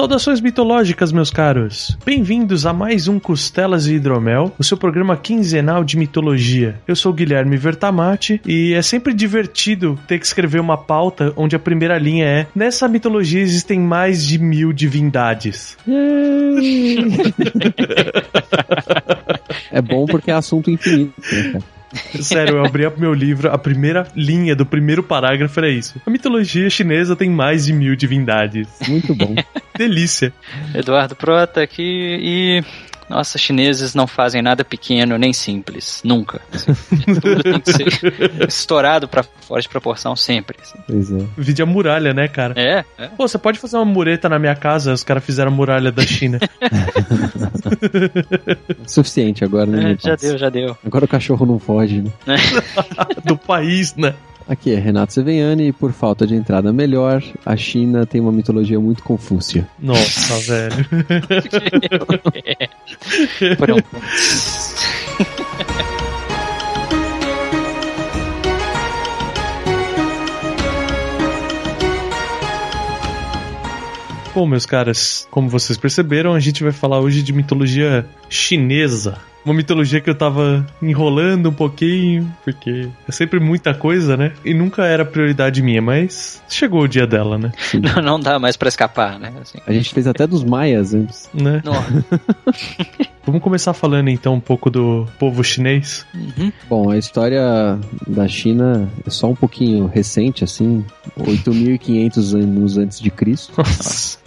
Saudações mitológicas, meus caros! Bem-vindos a mais um Costelas e Hidromel, o seu programa quinzenal de mitologia. Eu sou o Guilherme Vertamati e é sempre divertido ter que escrever uma pauta onde a primeira linha é: Nessa mitologia existem mais de mil divindades. é bom porque é assunto infinito. Né? Sério, eu abri meu livro, a primeira linha do primeiro parágrafo era isso. A mitologia chinesa tem mais de mil divindades. Muito bom. Delícia. Eduardo Prota aqui e nossa, chineses não fazem nada pequeno nem simples. Nunca. Tudo tem que ser estourado pra fora de proporção sempre. Assim. Pois é. Vídeo a muralha, né, cara? É, é. Pô, você pode fazer uma mureta na minha casa, os caras fizeram a muralha da China. Suficiente agora, né? É, já deu, já deu. Agora o cachorro não foge, né? Do país, né? Aqui é Renato Seveniani e por falta de entrada melhor, a China tem uma mitologia muito confúcia. Nossa, velho. Pronto. Bom, meus caras, como vocês perceberam, a gente vai falar hoje de mitologia chinesa. Uma mitologia que eu tava enrolando um pouquinho, porque é sempre muita coisa, né? E nunca era prioridade minha, mas chegou o dia dela, né? Não, não dá mais pra escapar, né? Assim. A gente fez até dos maias antes. né? Vamos começar falando então um pouco do povo chinês. Uhum. Bom, a história da China é só um pouquinho recente, assim, 8.500 anos antes de Cristo. Nossa.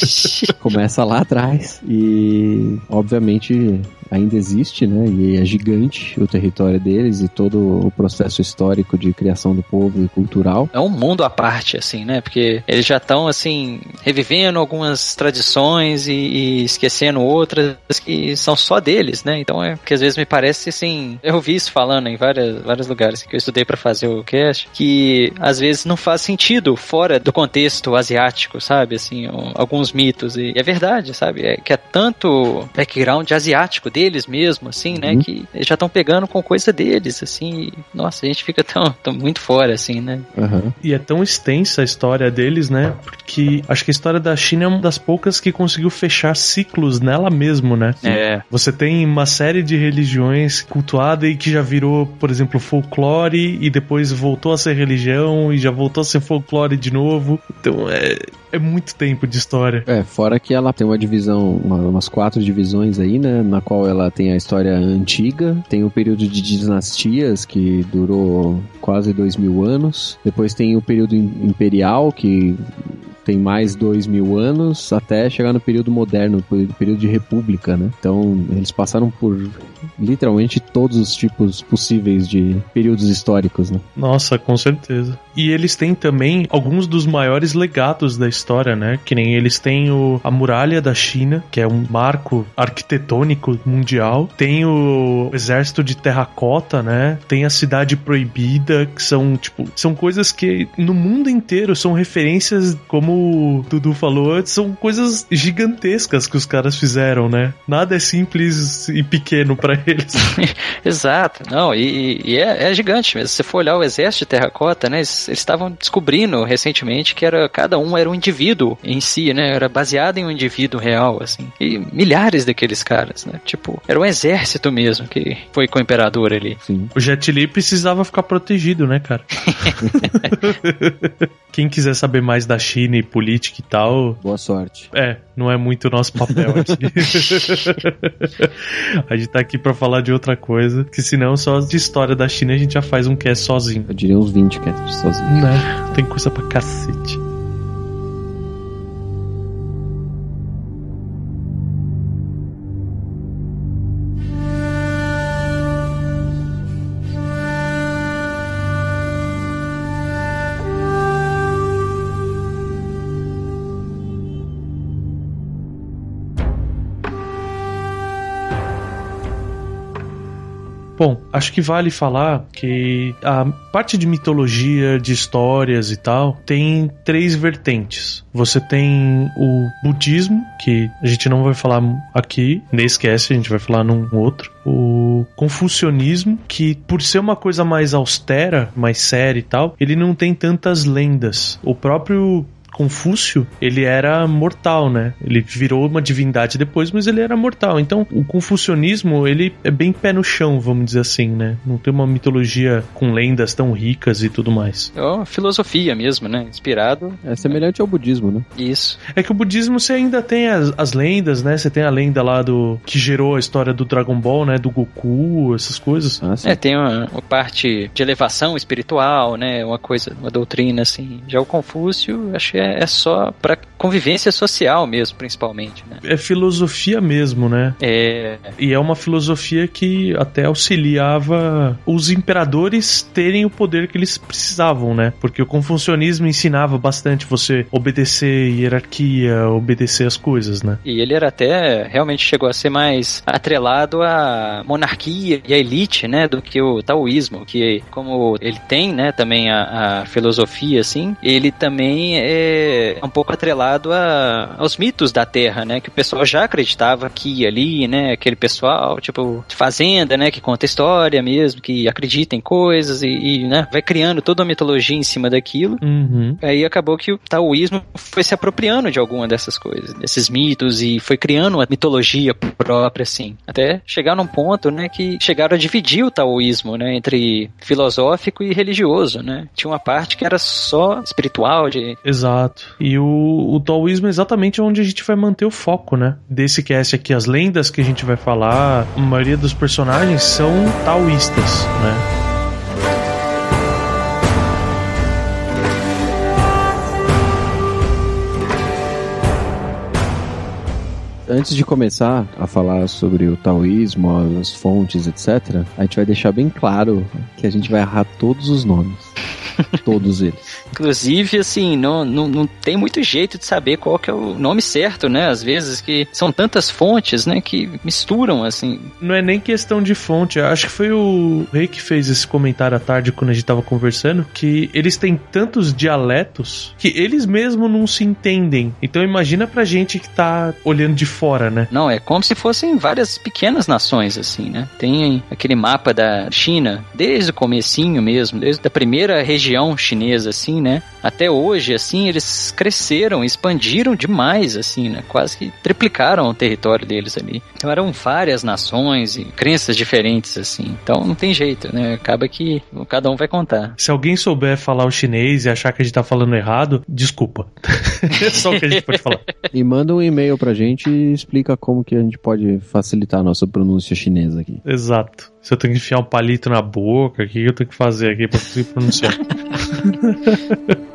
Começa lá atrás e, obviamente, ainda existe, né? E é gigante o território deles e todo o processo histórico de criação do povo e cultural. É um mundo à parte, assim, né? Porque eles já estão, assim, revivendo algumas tradições e, e esquecendo outras que são só deles, né? Então é que às vezes me parece, assim, eu ouvi isso falando em várias, vários lugares que eu estudei para fazer o cast, que às vezes não faz sentido fora do contexto asiático, sabe? Assim, alguns mitos. E é verdade, sabe? É que é tanto background asiático deles mesmo, assim, né? Uhum. Que eles já estão pegando com coisa deles, assim. E, nossa, a gente fica tão, tão muito fora, assim, né? Aham. E é tão extensa a história deles, né? Porque acho que a história da China é uma das poucas que conseguiu fechar ciclos nela mesmo, né? É. Você tem uma série de religiões cultuadas e que já virou, por exemplo, folclore e depois voltou a ser religião e já voltou a ser folclore de novo. Então é, é muito tempo de história. É, fora que ela tem uma divisão, uma- umas quatro divisões aí, né? Na qual ela tem a história antiga, tem o período de dinastias, que durou quase dois mil anos. Depois tem o período im- imperial, que tem mais dois mil anos, até chegar no período moderno, período de república, né? Então, eles passaram por literalmente todos os tipos possíveis de períodos históricos, né? Nossa, com certeza. E eles têm também alguns dos maiores legados da história, né? Que nem eles têm o, a muralha da China, que é um marco arquitetônico mundial. Tem o exército de terracota, né? Tem a cidade proibida, que são, tipo, são coisas que no mundo inteiro são referências, como o Dudu falou são coisas gigantescas que os caras fizeram, né? Nada é simples e pequeno pra eles. Exato, não, e, e é, é gigante mesmo. Se você for olhar o exército de terracota, né, eles estavam descobrindo recentemente que era cada um era um indivíduo em si, né, era baseado em um indivíduo real, assim. E milhares daqueles caras, né, tipo, era um exército mesmo que foi com o imperador ali. Sim. O Jet Li precisava ficar protegido, né, cara? Quem quiser saber mais da China e política e tal, Boa sorte. é, não é muito o nosso papel aqui. a gente tá aqui pra falar de outra coisa, que senão só de história da China a gente já faz um cast sozinho. Eu diria uns 20 casts sozinho. Né? Tem coisa pra cacete. Bom, acho que vale falar que a parte de mitologia, de histórias e tal, tem três vertentes. Você tem o budismo, que a gente não vai falar aqui, nem esquece, a gente vai falar num outro. O confucionismo, que por ser uma coisa mais austera, mais séria e tal, ele não tem tantas lendas. O próprio Confúcio, ele era mortal, né? Ele virou uma divindade depois, mas ele era mortal. Então, o confucionismo, ele é bem pé no chão, vamos dizer assim, né? Não tem uma mitologia com lendas tão ricas e tudo mais. É uma filosofia mesmo, né? Inspirado. É semelhante ao budismo, né? Isso. É que o budismo você ainda tem as, as lendas, né? Você tem a lenda lá do que gerou a história do Dragon Ball, né? Do Goku, essas coisas. Ah, é, tem uma, uma, parte de elevação espiritual, né? Uma coisa, uma doutrina assim. Já o Confúcio, que é é, só para convivência social mesmo, principalmente, né? É filosofia mesmo, né? É. E é uma filosofia que até auxiliava os imperadores terem o poder que eles precisavam, né? Porque o confucionismo ensinava bastante você obedecer hierarquia, obedecer as coisas, né? E ele era até realmente chegou a ser mais atrelado à monarquia e à elite, né, do que o taoísmo, que como ele tem, né, também a, a filosofia assim, ele também é um pouco atrelado a, aos mitos da Terra, né? Que o pessoal já acreditava aqui e ali, né? Aquele pessoal, tipo, de fazenda, né? Que conta história mesmo, que acredita em coisas e, e né? Vai criando toda uma mitologia em cima daquilo. Uhum. Aí acabou que o taoísmo foi se apropriando de alguma dessas coisas, desses mitos e foi criando uma mitologia própria, assim. Até chegar num ponto, né? Que chegaram a dividir o taoísmo, né? Entre filosófico e religioso, né? Tinha uma parte que era só espiritual, de... Exato. Exato. E o, o taoísmo é exatamente onde a gente vai manter o foco, né? Desse cast aqui, as lendas que a gente vai falar, a maioria dos personagens são taoístas, né? antes de começar a falar sobre o taoísmo, as fontes, etc., a gente vai deixar bem claro que a gente vai errar todos os nomes. Todos eles. Inclusive, assim, não, não, não tem muito jeito de saber qual que é o nome certo, né? Às vezes que são tantas fontes, né, que misturam, assim. Não é nem questão de fonte. Acho que foi o Rei que fez esse comentário à tarde quando a gente tava conversando, que eles têm tantos dialetos que eles mesmos não se entendem. Então imagina pra gente que tá olhando de fora, né? Não, é como se fossem várias pequenas nações, assim, né? Tem aquele mapa da China, desde o comecinho mesmo, desde a primeira região chinesa, assim, né? Até hoje, assim, eles cresceram, expandiram demais, assim, né? Quase que triplicaram o território deles ali. Então eram várias nações e crenças diferentes, assim. Então não tem jeito, né? Acaba que cada um vai contar. Se alguém souber falar o chinês e achar que a gente tá falando errado, desculpa. é só o que a gente pode falar. E manda um e-mail pra gente e explica como que a gente pode facilitar a nossa pronúncia chinesa aqui. Exato. Se eu tenho que enfiar um palito na boca, o que eu tenho que fazer aqui pra conseguir pronunciar?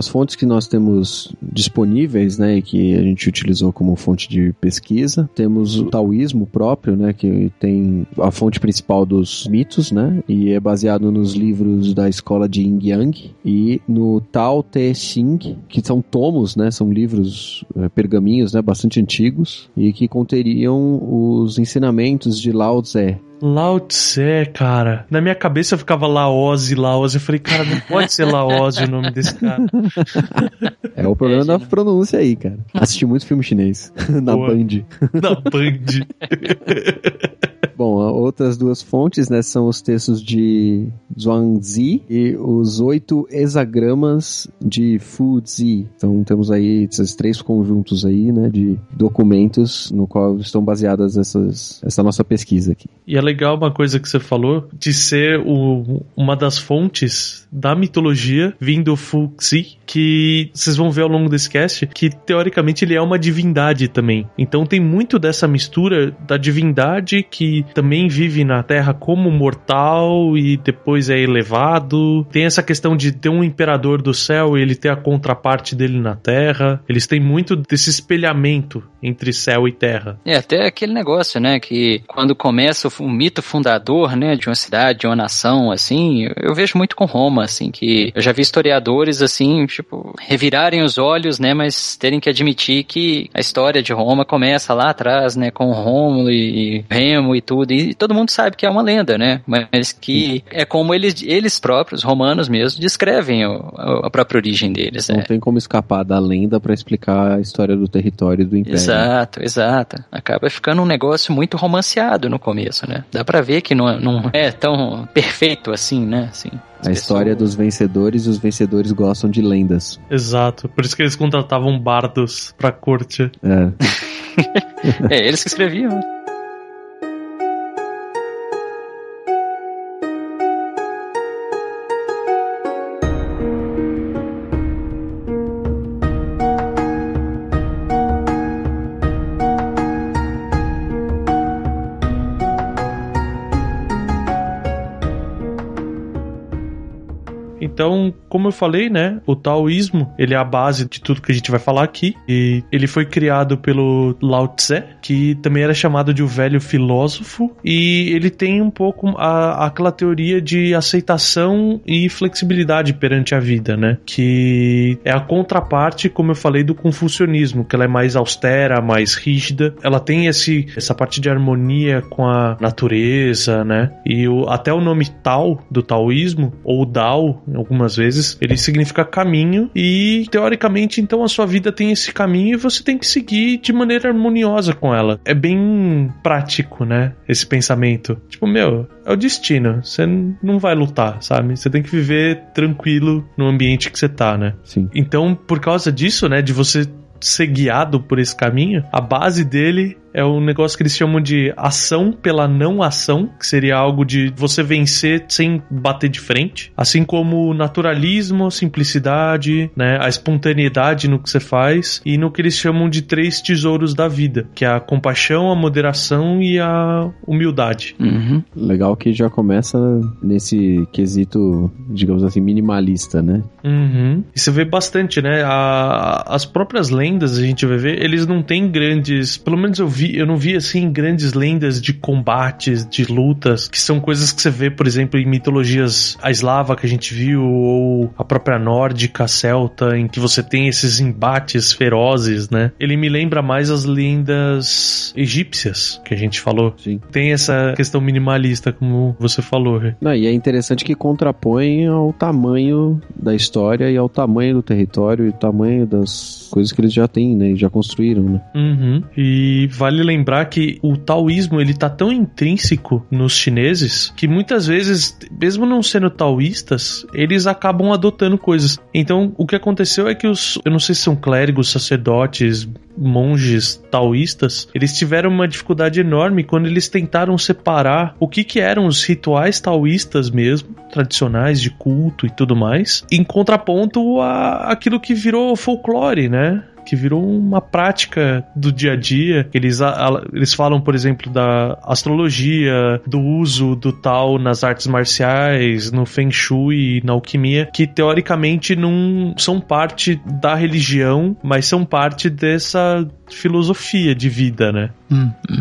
as fontes que nós temos disponíveis, né, e que a gente utilizou como fonte de pesquisa, temos o taoísmo próprio, né, que tem a fonte principal dos mitos, né, e é baseado nos livros da escola de Yin Yang e no Tao Te Ching, que são tomos, né, são livros, é, pergaminhos, né, bastante antigos e que conteriam os ensinamentos de Lao Tse, Lao Tse, cara. Na minha cabeça ficava Laose, Laose. Eu falei, cara, não pode ser Laose o nome desse cara. É o problema é, da pronúncia aí, cara. Assisti muito filme chinês. na Boa. Band. Na Band. Bom, outras duas fontes, né, são os textos de Zhuangzi e os oito hexagramas de Fuzi. Então temos aí esses três conjuntos aí, né, de documentos no qual estão baseadas essas, essa nossa pesquisa aqui. E é legal uma coisa que você falou de ser o, uma das fontes da mitologia vindo Fuzi, que vocês vão ver ao longo desse cast, que teoricamente ele é uma divindade também. Então tem muito dessa mistura da divindade que também vive na Terra como mortal e depois é elevado. Tem essa questão de ter um imperador do céu e ele ter a contraparte dele na Terra. Eles têm muito desse espelhamento entre céu e terra. É, até aquele negócio, né, que quando começa o, mito fundador, né, de uma cidade, de uma nação, assim, eu vejo muito com Roma, assim, que eu já vi historiadores, assim, tipo, revirarem os olhos, né, mas terem que admitir que a história de Roma começa lá atrás, né, com Rômulo e Remo e tudo, e todo mundo sabe que é uma lenda, né, mas que é como eles, eles próprios, romanos mesmo, descrevem a, a própria origem deles. Não é. tem como escapar da lenda para explicar a história do território e do império. Exato, exato. Acaba ficando um negócio muito romanceado no começo, né? Dá pra ver que não, não é tão perfeito assim, né? Assim, a história dos vencedores e os vencedores gostam de lendas. Exato. Por isso que eles contratavam bardos pra corte. É. é, eles que escreviam. Então, como eu falei, né, o taoísmo, ele é a base de tudo que a gente vai falar aqui, e ele foi criado pelo Lao Tse, que também era chamado de o velho filósofo, e ele tem um pouco a, aquela teoria de aceitação e flexibilidade perante a vida, né, que é a contraparte, como eu falei, do confucionismo, que ela é mais austera, mais rígida, ela tem esse, essa parte de harmonia com a natureza, né, e o, até o nome Tao do taoísmo, ou Dao, algumas vezes, ele significa caminho e teoricamente então a sua vida tem esse caminho e você tem que seguir de maneira harmoniosa com ela. É bem prático, né? Esse pensamento. Tipo, meu, é o destino. Você não vai lutar, sabe? Você tem que viver tranquilo no ambiente que você tá, né? Sim. Então, por causa disso, né, de você ser guiado por esse caminho, a base dele é um negócio que eles chamam de ação pela não ação, que seria algo de você vencer sem bater de frente, assim como o naturalismo, simplicidade, né, a espontaneidade no que você faz e no que eles chamam de três tesouros da vida, que é a compaixão, a moderação e a humildade. Uhum. Legal que já começa nesse quesito, digamos assim, minimalista, né? Uhum. E você vê bastante, né? A- as próprias lendas a gente vai ver, eles não têm grandes, pelo menos eu vi, eu não vi assim grandes lendas de combates, de lutas, que são coisas que você vê, por exemplo, em mitologias a eslava que a gente viu ou a própria nórdica, celta, em que você tem esses embates ferozes, né? Ele me lembra mais as lendas egípcias que a gente falou. Sim. Tem essa questão minimalista, como você falou. Não, e é interessante que contrapõe ao tamanho da história e ao tamanho do território e o tamanho das coisas que eles já têm, né? e Já construíram, né? Uhum. E vale lembrar que o taoísmo ele tá tão intrínseco nos chineses que muitas vezes, mesmo não sendo taoístas, eles acabam adotando coisas. Então, o que aconteceu é que os, eu não sei se são clérigos, sacerdotes, monges taoístas, eles tiveram uma dificuldade enorme quando eles tentaram separar o que que eram os rituais taoístas mesmo, tradicionais de culto e tudo mais, em contraponto a aquilo que virou folclore, né? Que virou uma prática do dia a dia. Eles, a- eles falam, por exemplo, da astrologia, do uso do tal nas artes marciais, no Feng Shui na alquimia, que teoricamente não são parte da religião, mas são parte dessa filosofia de vida, né?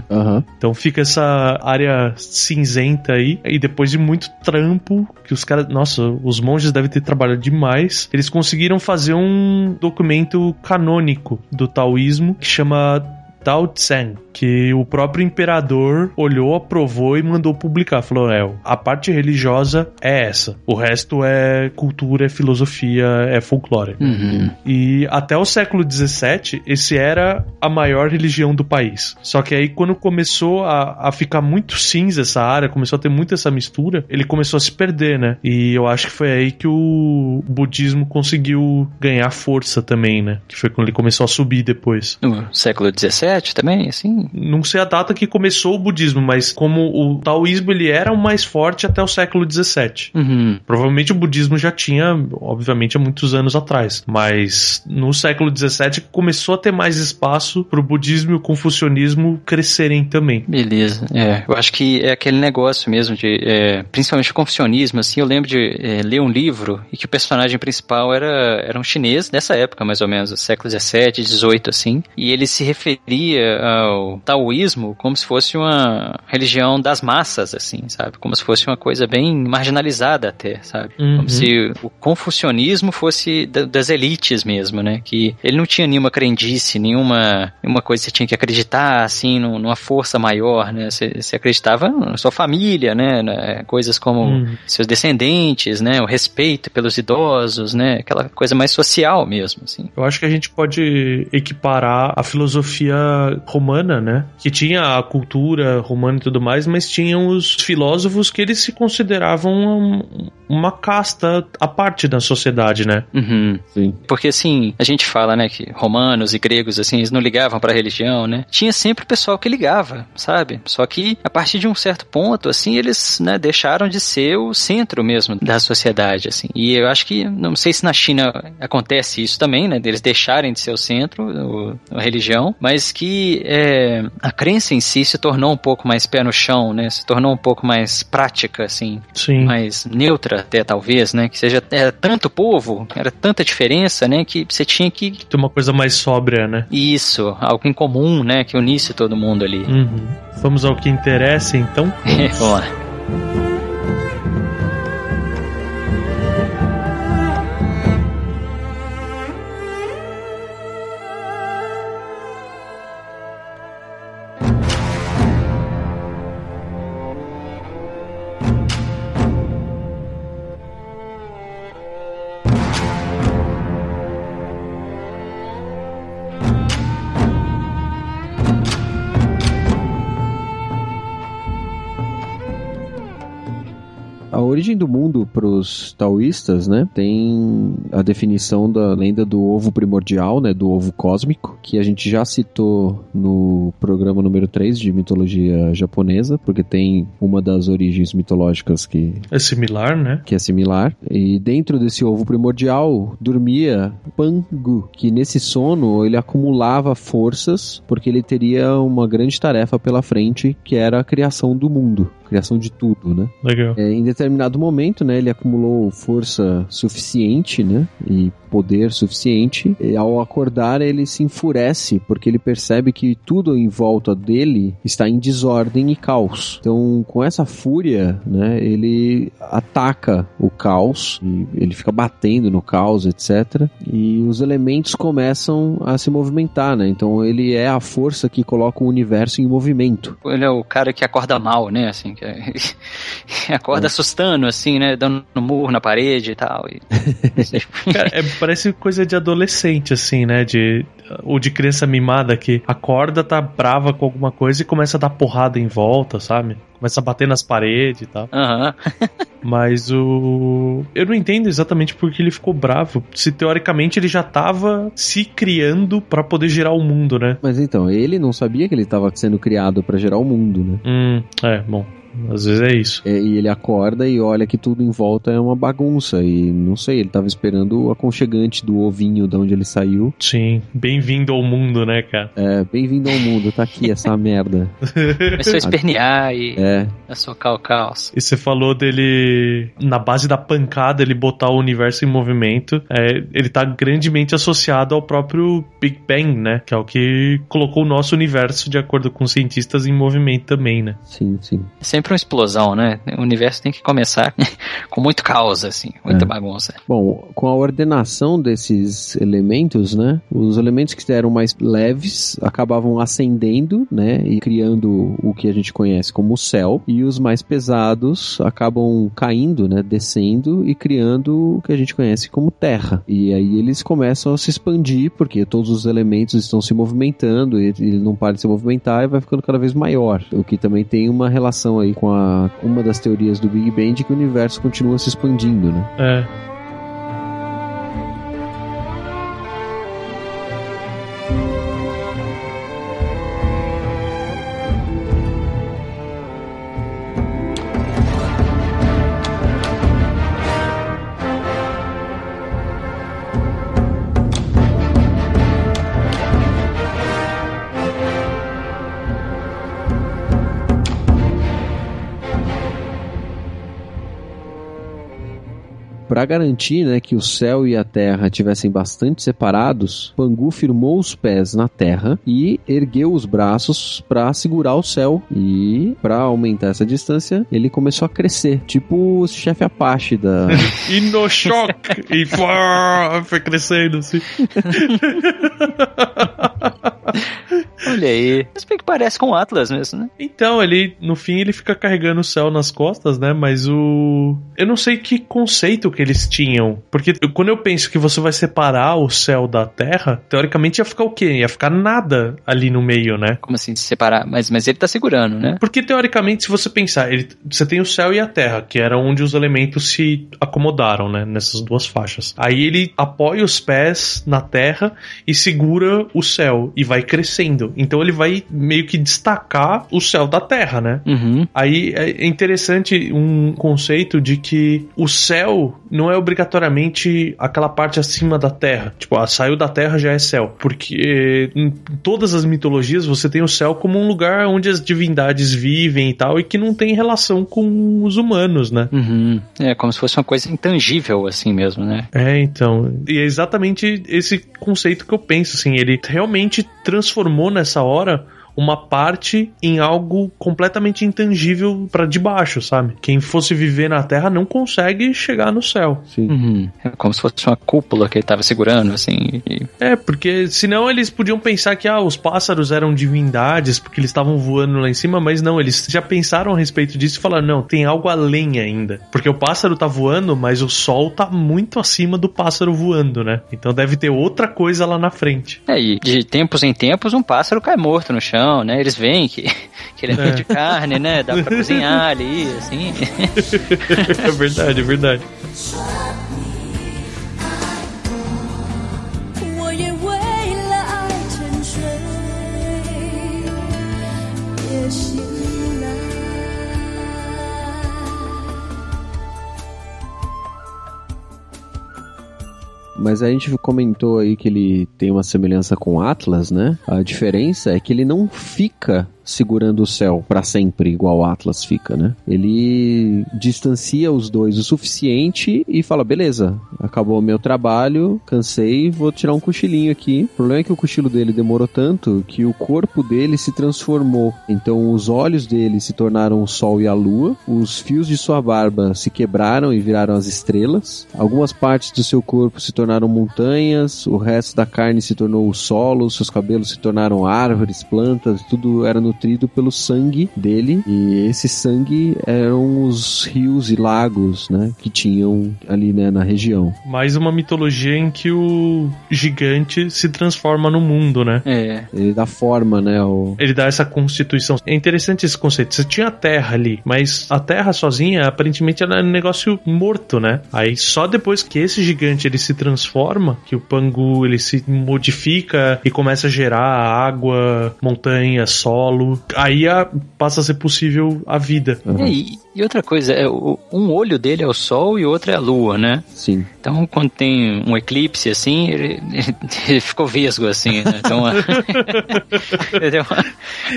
Aham. Então fica essa área cinzenta aí. E depois de muito trampo, que os caras. Nossa, os monges devem ter trabalhado demais. Eles conseguiram fazer um documento canônico do taoísmo que chama. Tao Tse, que o próprio imperador olhou, aprovou e mandou publicar. Falou: é, a parte religiosa é essa. O resto é cultura, é filosofia, é folclore. Uhum. E até o século XVII, esse era a maior religião do país. Só que aí, quando começou a, a ficar muito cinza essa área, começou a ter muito essa mistura, ele começou a se perder, né? E eu acho que foi aí que o budismo conseguiu ganhar força também, né? Que foi quando ele começou a subir depois. No século XVII? 17 também, assim? Não sei a data que começou o budismo, mas como o taoísmo ele era o mais forte até o século 17. Uhum. Provavelmente o budismo já tinha, obviamente, há muitos anos atrás, mas no século 17 começou a ter mais espaço para o budismo e o confucionismo crescerem também. Beleza, é, eu acho que é aquele negócio mesmo de, é, principalmente o confucionismo, assim, eu lembro de é, ler um livro e que o personagem principal era, era um chinês dessa época, mais ou menos, século 17, 18, assim, e ele se referia ao taoísmo como se fosse uma religião das massas, assim, sabe? Como se fosse uma coisa bem marginalizada até, sabe? Uhum. Como se o confucionismo fosse da, das elites mesmo, né? Que ele não tinha nenhuma crendice, nenhuma, nenhuma coisa que você tinha que acreditar, assim, numa força maior, né? Você, você acreditava na sua família, né? né? Coisas como Uhum. seus descendentes, né? O respeito pelos idosos, né? Aquela coisa mais social mesmo, assim. Eu acho que a gente pode equiparar a filosofia romana, né? Que tinha a cultura romana e tudo mais, mas tinham os filósofos que eles se consideravam uma casta à parte da sociedade, né? Uhum. Sim. Porque assim, a gente fala, né, que romanos e gregos, assim, eles não ligavam pra religião, né? Tinha sempre o pessoal que ligava, sabe? Só que a partir de um certo ponto, assim, eles, né, deixaram de ser o centro mesmo da sociedade, assim. E eu acho que, não sei se na China acontece isso também, né, deles deixarem de ser o centro, o, a religião, mas que é, a crença em si se tornou um pouco mais pé no chão, né? Se tornou um pouco mais prática, assim, Sim. mais neutra até talvez, né? Que seja era tanto povo, era tanta diferença, né? Que você tinha que Tem uma coisa mais sóbria, né? isso, algo em comum, né? Que unisse todo mundo ali. Uhum. Vamos ao que interessa, então. Vamos lá. Para os taoístas, né, tem a definição da lenda do ovo primordial, né, do ovo cósmico, que a gente já citou no programa número 3 de mitologia japonesa, porque tem uma das origens mitológicas que É similar, né? que é similar. E dentro desse ovo primordial dormia Pangu, que nesse sono ele acumulava forças porque ele teria uma grande tarefa pela frente, que era a criação do mundo, criação de tudo, né? Legal. É, em determinado momento, né, ele acumulou força suficiente, né, e poder suficiente. E ao acordar, ele se enfurece porque ele percebe que tudo em volta dele está em desordem e caos. Então, com essa fúria, né, ele ataca o caos e ele fica batendo no caos, etc. E os elementos começam a se movimentar, né? Então, ele é a força que coloca o universo em movimento. Ele é o cara que acorda mal, né? Assim, que é- acorda assustando, assim, né? Dando um murro na parede e tal. E... Cara, é, parece coisa de adolescente, assim, né? De, ou de criança mimada que acorda, tá brava com alguma coisa e começa a dar porrada em volta, sabe? Começa a bater nas paredes e tal. Aham. Mas o. Eu não entendo exatamente por que ele ficou bravo. Se teoricamente ele já tava se criando pra poder gerar o mundo, né? Mas então, ele não sabia que ele estava sendo criado para gerar o mundo, né? Hum, é, bom. Às vezes é isso. É, E ele acorda e olha que tudo em volta é uma bagunça. E não sei, ele tava esperando o aconchegante do ovinho de onde ele saiu. Sim. Bem-vindo ao mundo, né, cara? É, bem-vindo ao mundo, tá aqui essa merda. Começou a espernear e É, a socar o caos. E você falou dele, na base da pancada, ele botar o universo em movimento. É, ele tá grandemente associado ao próprio Big Bang, né? Que é o que colocou o nosso universo, de acordo com os cientistas, em movimento também, né? sim, sim. É sempre uma explosão, né? O universo tem que começar com muito caos, assim, muita É. bagunça. Bom, com a ordenação desses elementos, né? Os elementos que eram mais leves acabavam ascendendo, né? E criando o que a gente conhece como céu. E os mais pesados acabam caindo, né? Descendo e criando o que a gente conhece como terra. E aí eles começam a se expandir, porque todos os elementos estão se movimentando e ele não para de se movimentar e vai ficando cada vez maior. O que também tem uma relação aí com a, uma das teorias do Big Bang de que o universo continua se expandindo, né? É. Para garantir, né, que o céu e a terra tivessem bastante separados, Pangu firmou os pés na terra e ergueu os braços para segurar o céu e para aumentar essa distância, ele começou a crescer, tipo o chefe Apache da E no choque! e foi crescendo assim. Olha aí. Mas bem que parece com o Atlas mesmo, né? Então, ele, no fim, ele fica carregando o céu nas costas, né? Mas o. Eu não sei que conceito que eles tinham. Porque quando eu penso que você vai separar o céu da terra, teoricamente ia ficar o quê? Ia ficar nada ali no meio, né? Como assim, se separar? Mas, mas ele tá segurando, né? Porque teoricamente, se você pensar, ele, você tem o céu e a terra, que era onde os elementos se acomodaram, né? Nessas duas faixas. Aí ele apoia os pés na terra e segura o céu e vai crescendo. Então ele vai meio que destacar o céu da terra, né? Uhum. Aí é interessante um conceito de que o céu não é obrigatoriamente aquela parte acima da terra. Tipo, ah, saiu da terra já é céu. Porque em todas as mitologias você tem o céu como um lugar onde as divindades vivem e tal, e que não tem relação com os humanos, né? Uhum. É como se fosse uma coisa intangível, assim mesmo, né? É, então. E é exatamente esse conceito que eu penso, assim. Ele realmente transformou nessa hora uma parte em algo completamente intangível para debaixo, sabe? Quem fosse viver na Terra não consegue chegar no céu. Sim. Uhum. É como se fosse uma cúpula que ele tava segurando, assim. e- É, porque senão eles podiam pensar que ah, os pássaros eram divindades porque eles estavam voando lá em cima, mas não, eles já pensaram a respeito disso e falaram: não, tem algo além ainda. Porque o pássaro tá voando, mas o sol tá muito acima do pássaro voando, né? Então deve ter outra coisa lá na frente. É, e de tempos em tempos um pássaro cai morto no chão, né? Eles veem que, que ele é feito de carne, né? Dá pra cozinhar ali, assim. é verdade, é verdade. Mas a gente comentou aí que ele tem uma semelhança com Atlas, né? A diferença é que ele não fica segurando o céu pra sempre igual o Atlas fica, né? Ele distancia os dois o suficiente e fala: beleza, acabou o meu trabalho, cansei, vou tirar um cochilinho aqui. O problema é que o cochilo dele demorou tanto que o corpo dele se transformou. Então os olhos dele se tornaram o sol e a lua, os fios de sua barba se quebraram e viraram as estrelas, algumas partes do seu corpo se tornaram montanhas, o resto da carne se tornou o solo, seus cabelos se tornaram árvores, plantas, tudo era nutrido pelo sangue dele e esse sangue eram os rios e lagos, né, que tinham ali né, na região. Mais uma mitologia em que o gigante se transforma no mundo, né? É. Ele dá forma, né, ao... Ele dá essa constituição. É interessante esse conceito. Você tinha a terra ali, mas a terra sozinha, aparentemente, era um negócio morto, né? Aí só depois que esse gigante ele se transforma, que o Pangu ele se modifica e começa a gerar água, montanha, solo, aí a- passa a ser possível a vida. É, e, e outra coisa, é, o- um olho dele é o sol e o outro é a lua, né? Sim. Então, quando tem um eclipse assim, ele, ele ficou vesgo, assim, né? Então, deu, uma,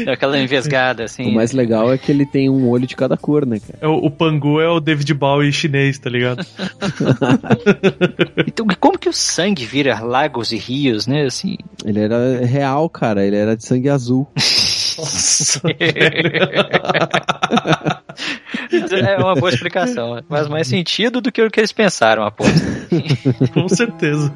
deu aquela envesgada, assim. O mais legal é que ele tem um olho de cada cor, né, cara? É, o, o Pangu é o David Bowie chinês, tá ligado? Então, como que o sangue vira lagos e rios, né? Assim, Ele era real, cara. Ele era de sangue azul. é uma boa explicação. Faz mais sentido do que o que eles pensaram, aposto. Com certeza.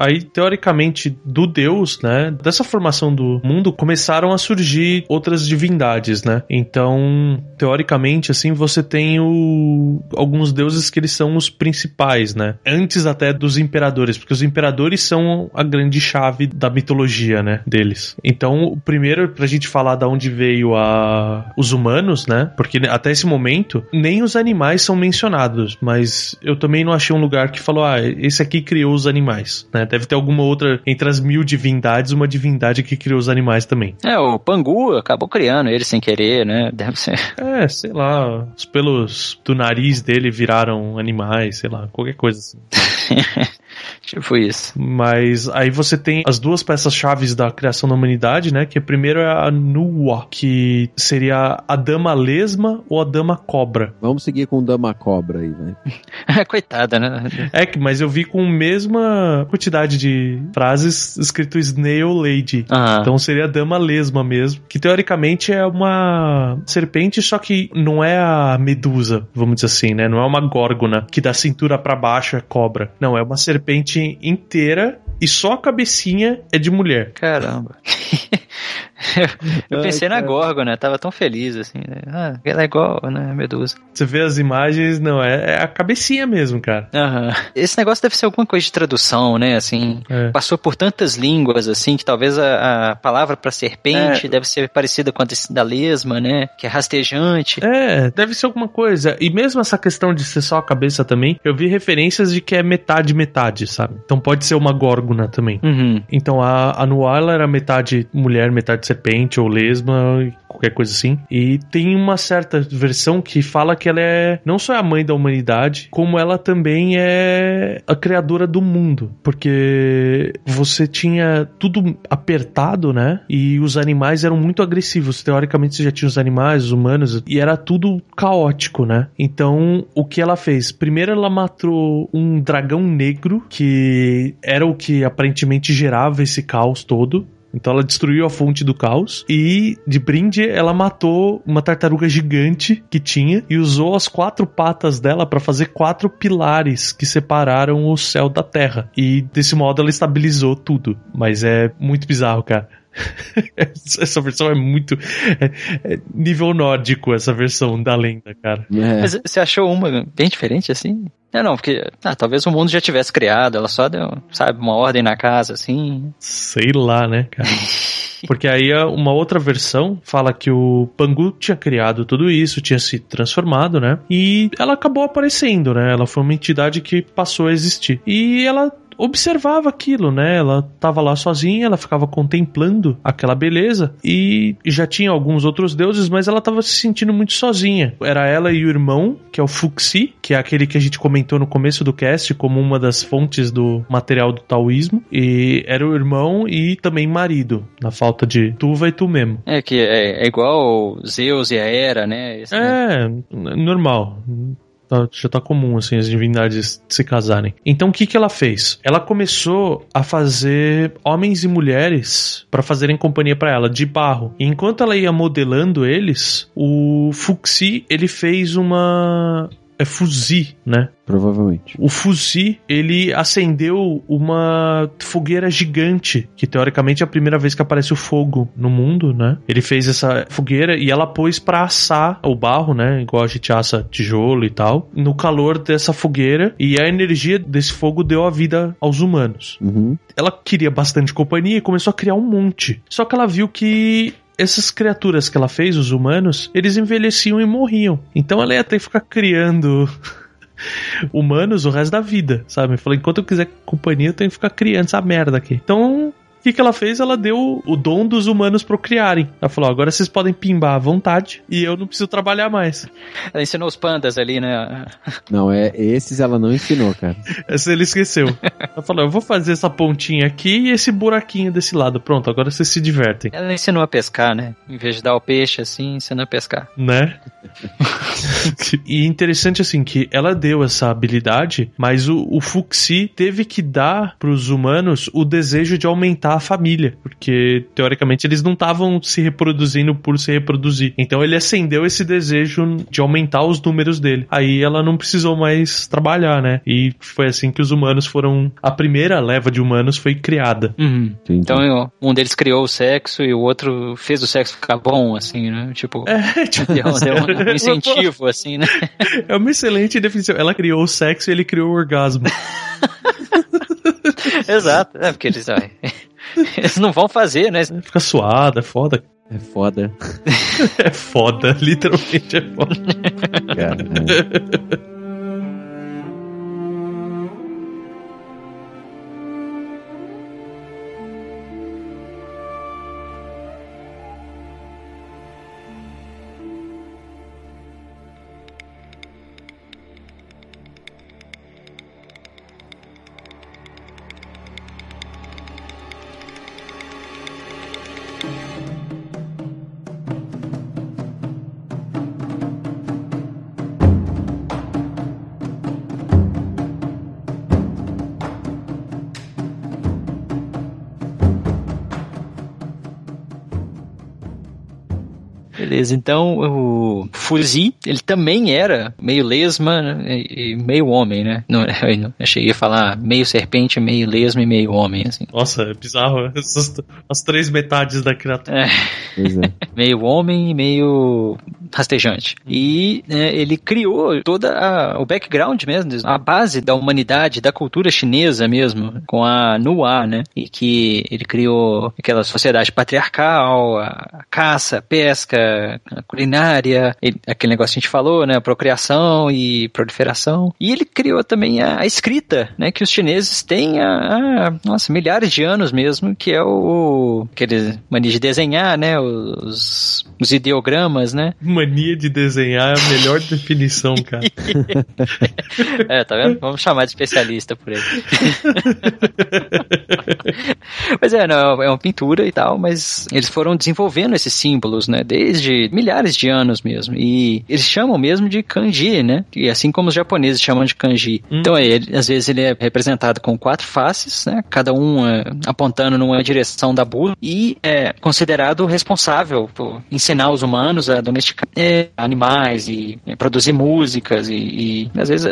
Aí, teoricamente, do Deus, né? Dessa formação do mundo, começaram a surgir outras divindades, né? Então, teoricamente, assim, você tem o... alguns deuses que eles são os principais, né? Antes até dos imperadores, porque os imperadores são a grande chave da mitologia, né? Deles. Então, o primeiro, pra gente falar da onde veio a... os humanos, né? Porque até esse momento, nem os animais são mencionados, mas eu também não achei um lugar que falou, ah, esse aqui criou os animais, né? Deve ter alguma outra, entre as mil divindades, uma divindade que criou os animais também. É, o Pangu acabou criando ele sem querer, né? Deve ser. É, sei lá, os pelos do nariz dele viraram animais, sei lá, qualquer coisa assim. tipo isso. Mas aí você tem as duas peças chaves da criação da humanidade, né? Que a primeiro é a Nuwa, que seria a dama lesma ou a dama cobra. Vamos seguir com Dama Cobra aí, vai. Coitada, né? É, que- mas eu vi com a mesma quantidade de frases escrito Snail Lady. Ah, Então seria a dama lesma mesmo, que teoricamente é uma serpente, só que não é a medusa, vamos dizer assim, né? Não é uma górgona que da cintura pra baixo é cobra. Não, é uma serpente inteira e só a cabecinha é de mulher. caramba. Eu Ai, pensei na cara. Gorgon, né? Tava tão feliz, assim, né? Ah, ela é igual, né? Medusa. Você vê as imagens, não, é, é a cabecinha mesmo, cara. Aham. Esse negócio deve ser alguma coisa de tradução, né? Assim, É. passou por tantas línguas, assim, que talvez a, a palavra pra serpente deve ser parecida com a da lesma, né? Que é rastejante. É, deve ser alguma coisa. E mesmo essa questão de ser só a cabeça também, eu vi referências de que é metade metade, sabe? Então pode ser uma górgona também. Uhum. Então a, a Nuala era metade mulher, metade serpente ou lesma, qualquer coisa assim. E tem uma certa versão que fala que ela é não só é a mãe da humanidade, como ela também é a criadora do mundo. Porque você tinha tudo apertado, né? E os animais eram muito agressivos. Teoricamente você já tinha os animais, os humanos, e era tudo caótico, né? Então o que ela fez? Primeiro ela matou um dragão negro, que era o que aparentemente gerava esse caos todo. Então ela destruiu a fonte do caos e de brinde ela matou uma tartaruga gigante que tinha e usou as quatro patas dela para fazer quatro pilares que separaram o céu da terra. E desse modo ela estabilizou tudo. Mas é muito bizarro, cara. essa versão é muito é- é nível nórdico essa versão da lenda, cara. É. Mas você achou uma bem diferente, assim? É, não, porque ah, talvez o mundo já tivesse criado, ela só deu, sabe, uma ordem na casa, assim. Sei lá, né, cara? Porque aí a- uma outra versão fala que o Pangu tinha criado tudo isso, tinha se transformado, né? E ela acabou aparecendo, né? Ela foi uma entidade que passou a existir. E ela observava aquilo, né? Ela tava lá sozinha, ela ficava contemplando aquela beleza e já tinha alguns outros deuses, mas ela tava se sentindo muito sozinha. Era ela e o irmão, que é o Fuxi, que é aquele que a gente comentou no começo do cast como uma das fontes do material do taoísmo, e era o irmão e também marido, na falta de tu vai tu mesmo. É que é, é igual Zeus e a Hera, né? Esse, né? É, n- normal. Tá- Já tá comum, assim, as divindades se casarem. Então, o que que ela fez? Ela começou a fazer homens e mulheres pra fazerem companhia pra ela, de barro. E enquanto ela ia modelando eles, o Fuxi, ele fez uma... É fuzi, né? Provavelmente. O Fuzi, ele acendeu uma fogueira gigante, que teoricamente é a primeira vez que aparece o fogo no mundo, né? Ele fez essa fogueira e ela pôs pra assar o barro, né? Igual a gente assa tijolo e tal, no calor dessa fogueira e a energia desse fogo deu a vida aos humanos Uhum. ela queria bastante companhia e começou a criar um monte. Só que ela viu que essas criaturas que ela fez, os humanos, eles envelheciam e morriam. Então ela ia ter que ficar criando humanos o resto da vida, sabe? Falou, enquanto eu quiser companhia, eu tenho que ficar criando essa merda aqui. Então, o que, que ela fez? Ela deu o dom dos humanos procriarem. Ela falou: agora vocês podem pimbar à vontade e eu não preciso trabalhar mais. Ela ensinou os pandas ali, né? Não, é esses ela não ensinou, cara. Essa ele esqueceu. Ela falou: eu vou fazer essa pontinha aqui e esse buraquinho desse lado. Pronto, agora vocês se divertem. Ela ensinou a pescar, né? Em vez de dar o peixe assim, ensinou a pescar. né? e interessante assim que ela deu essa habilidade, mas o, o Fuxi teve que dar pros humanos o desejo de aumentar a família, porque teoricamente eles não estavam se reproduzindo por se reproduzir. Então ele acendeu esse desejo de aumentar os números dele. Aí ela não precisou mais trabalhar, né? E foi assim que os humanos foram a primeira leva de humanos foi criada. Uhum. Então um deles criou o sexo e o outro fez o sexo ficar bom, assim, né? Tipo, É, tipo, deu, deu um incentivo, assim, né? É uma excelente definição. Ela criou o sexo e ele criou o orgasmo. Exato. É, porque eles, ai, eles não vão fazer, né? Fica suada, é foda. É foda, É foda, literalmente é foda. cara. Beleza, então o Fuzi, ele também era meio lesma né, e, meio homem, né? Não, eu cheguei a falar meio serpente, meio lesma e meio homem, assim. Nossa, é bizarro. Essas, as três metades da criatura. É, é. meio homem e meio rastejante. E né, ele criou toda a- o background mesmo, a base da humanidade, da cultura chinesa mesmo, com a Nuá, né? E que ele criou aquela sociedade patriarcal, a caça, a pesca, a culinária, ele- aquele negócio que a gente falou, né? A procriação e proliferação. E ele criou também a, a escrita, né? Que os chineses têm há, há, nossa, milhares de anos mesmo, que é o aquele mania de desenhar, né? Os, os ideogramas, né? Mania de desenhar é a melhor definição, cara. É, tá vendo? Vamos chamar de especialista por ele. mas é, não, é uma pintura e tal, mas eles foram desenvolvendo esses símbolos, né? Desde milhares de anos mesmo. E eles chamam mesmo de kanji, né? E assim como os japoneses chamam de kanji. Hum. Então, é, ele, às vezes ele é representado com quatro faces, né? Cada um é, apontando numa direção da bússola e é considerado responsável por ensinar os humanos a domesticar é, animais e é, produzir músicas e, e, às vezes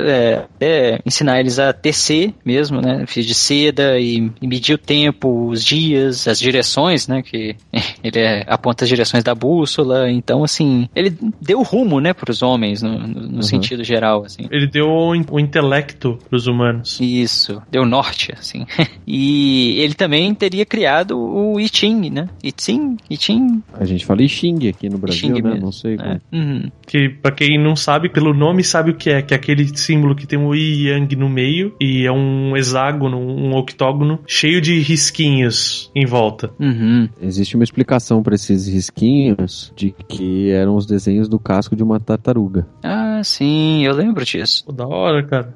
é, ensinar eles a tecer mesmo, né? Fios de seda e, e medir o tempo, os dias, as direções, né? Que ele é, aponta as direções da bússola. Então, assim, ele deu rumo, né, para os homens no, no- no Uhum. sentido geral, assim. Ele deu o in- o intelecto pros humanos. Isso, deu norte, assim. e ele também teria criado o I Ching, né? I Ching, I Ching, A gente fala Xing aqui no Brasil, né? mesmo, Não sei como. é. Uhum. Que, pra quem não sabe, pelo nome sabe o que é. Que é aquele símbolo que tem o e Yang no meio. E é um hexágono, um octógono, cheio de risquinhos em volta. Uhum. Existe uma explicação para esses risquinhos de que eram os desenhos do casco de uma tartaruga. Ah, sim, eu lembro disso. Pô, da hora, cara.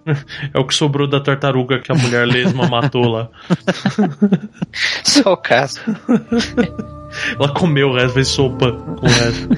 É o que sobrou da tartaruga que a mulher lesma matou lá. Só o caso. Ela comeu o resto, fez sopa com o resto.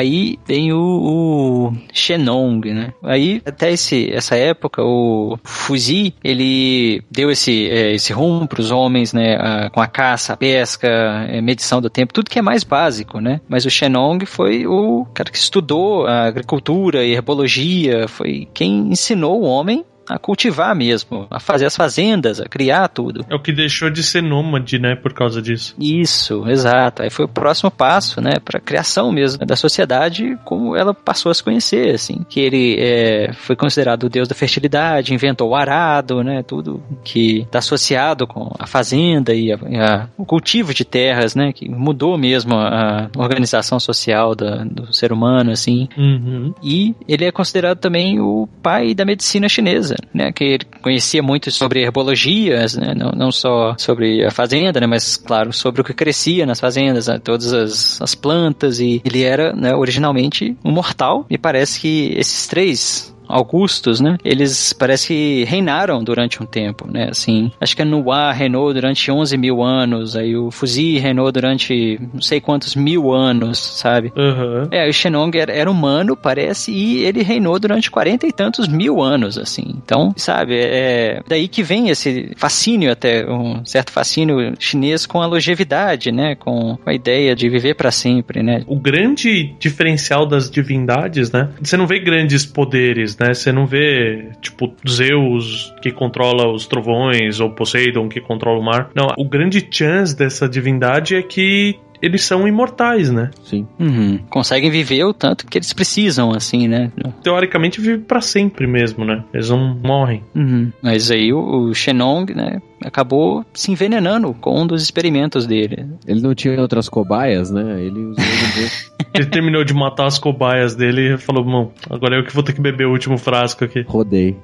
Aí vem o, o Shenong, né? Aí, até esse, essa época, o Fuzi, ele deu esse, é, esse rumo para os homens, né? a- com a caça, a pesca, é, medição do tempo, tudo que é mais básico, né? Mas o Shenong foi o cara que estudou a agricultura e herbologia, foi quem ensinou o homem a cultivar mesmo, a fazer as fazendas, a criar tudo. É o que deixou de ser nômade, né? Por causa disso. Isso, exato. Aí foi o próximo passo, né, para criação mesmo da sociedade, como ela passou a se conhecer, assim, que ele é, foi considerado o deus da fertilidade, inventou o arado, né, tudo que está associado com a fazenda e, a- a- o cultivo de terras, né, que mudou mesmo a organização social da- do ser humano, assim. Uhum. E ele é considerado também o pai da medicina chinesa, né? Que ele conhecia muito sobre herbologias, né? Não, não só sobre a fazenda, né? Mas, claro, sobre o que crescia nas fazendas, né? todas as, as plantas. E ele era, né, originalmente um mortal. E parece que esses três Augustos, né? Eles parece que reinaram durante um tempo, né? Assim, acho que a Nuá reinou durante 11 mil anos, aí o Fuzi reinou durante não sei quantos mil anos, sabe? Aham. É, o Shenong era, era humano, parece, e ele reinou durante quarenta e tantos mil anos, assim. Então, sabe, é daí que vem esse fascínio até, um certo fascínio chinês com a longevidade, né? Com a ideia de viver para sempre, né? O grande diferencial das divindades, né? Você não vê grandes poderes, né? Você não vê, tipo, Zeus que controla os trovões ou Poseidon que controla o mar. Não, o grande chance dessa divindade é que eles são imortais, né? Sim. Uhum. Conseguem viver o tanto que eles precisam, assim, né? Teoricamente vive pra sempre mesmo, né? Eles não morrem. Uhum. Mas aí o, o Shenong, né? Acabou se envenenando com um dos experimentos dele. Ele não tinha outras cobaias, né? Ele usou ele terminou de matar as cobaias dele e falou: Bom, agora eu que vou ter que beber o último frasco aqui. rodei.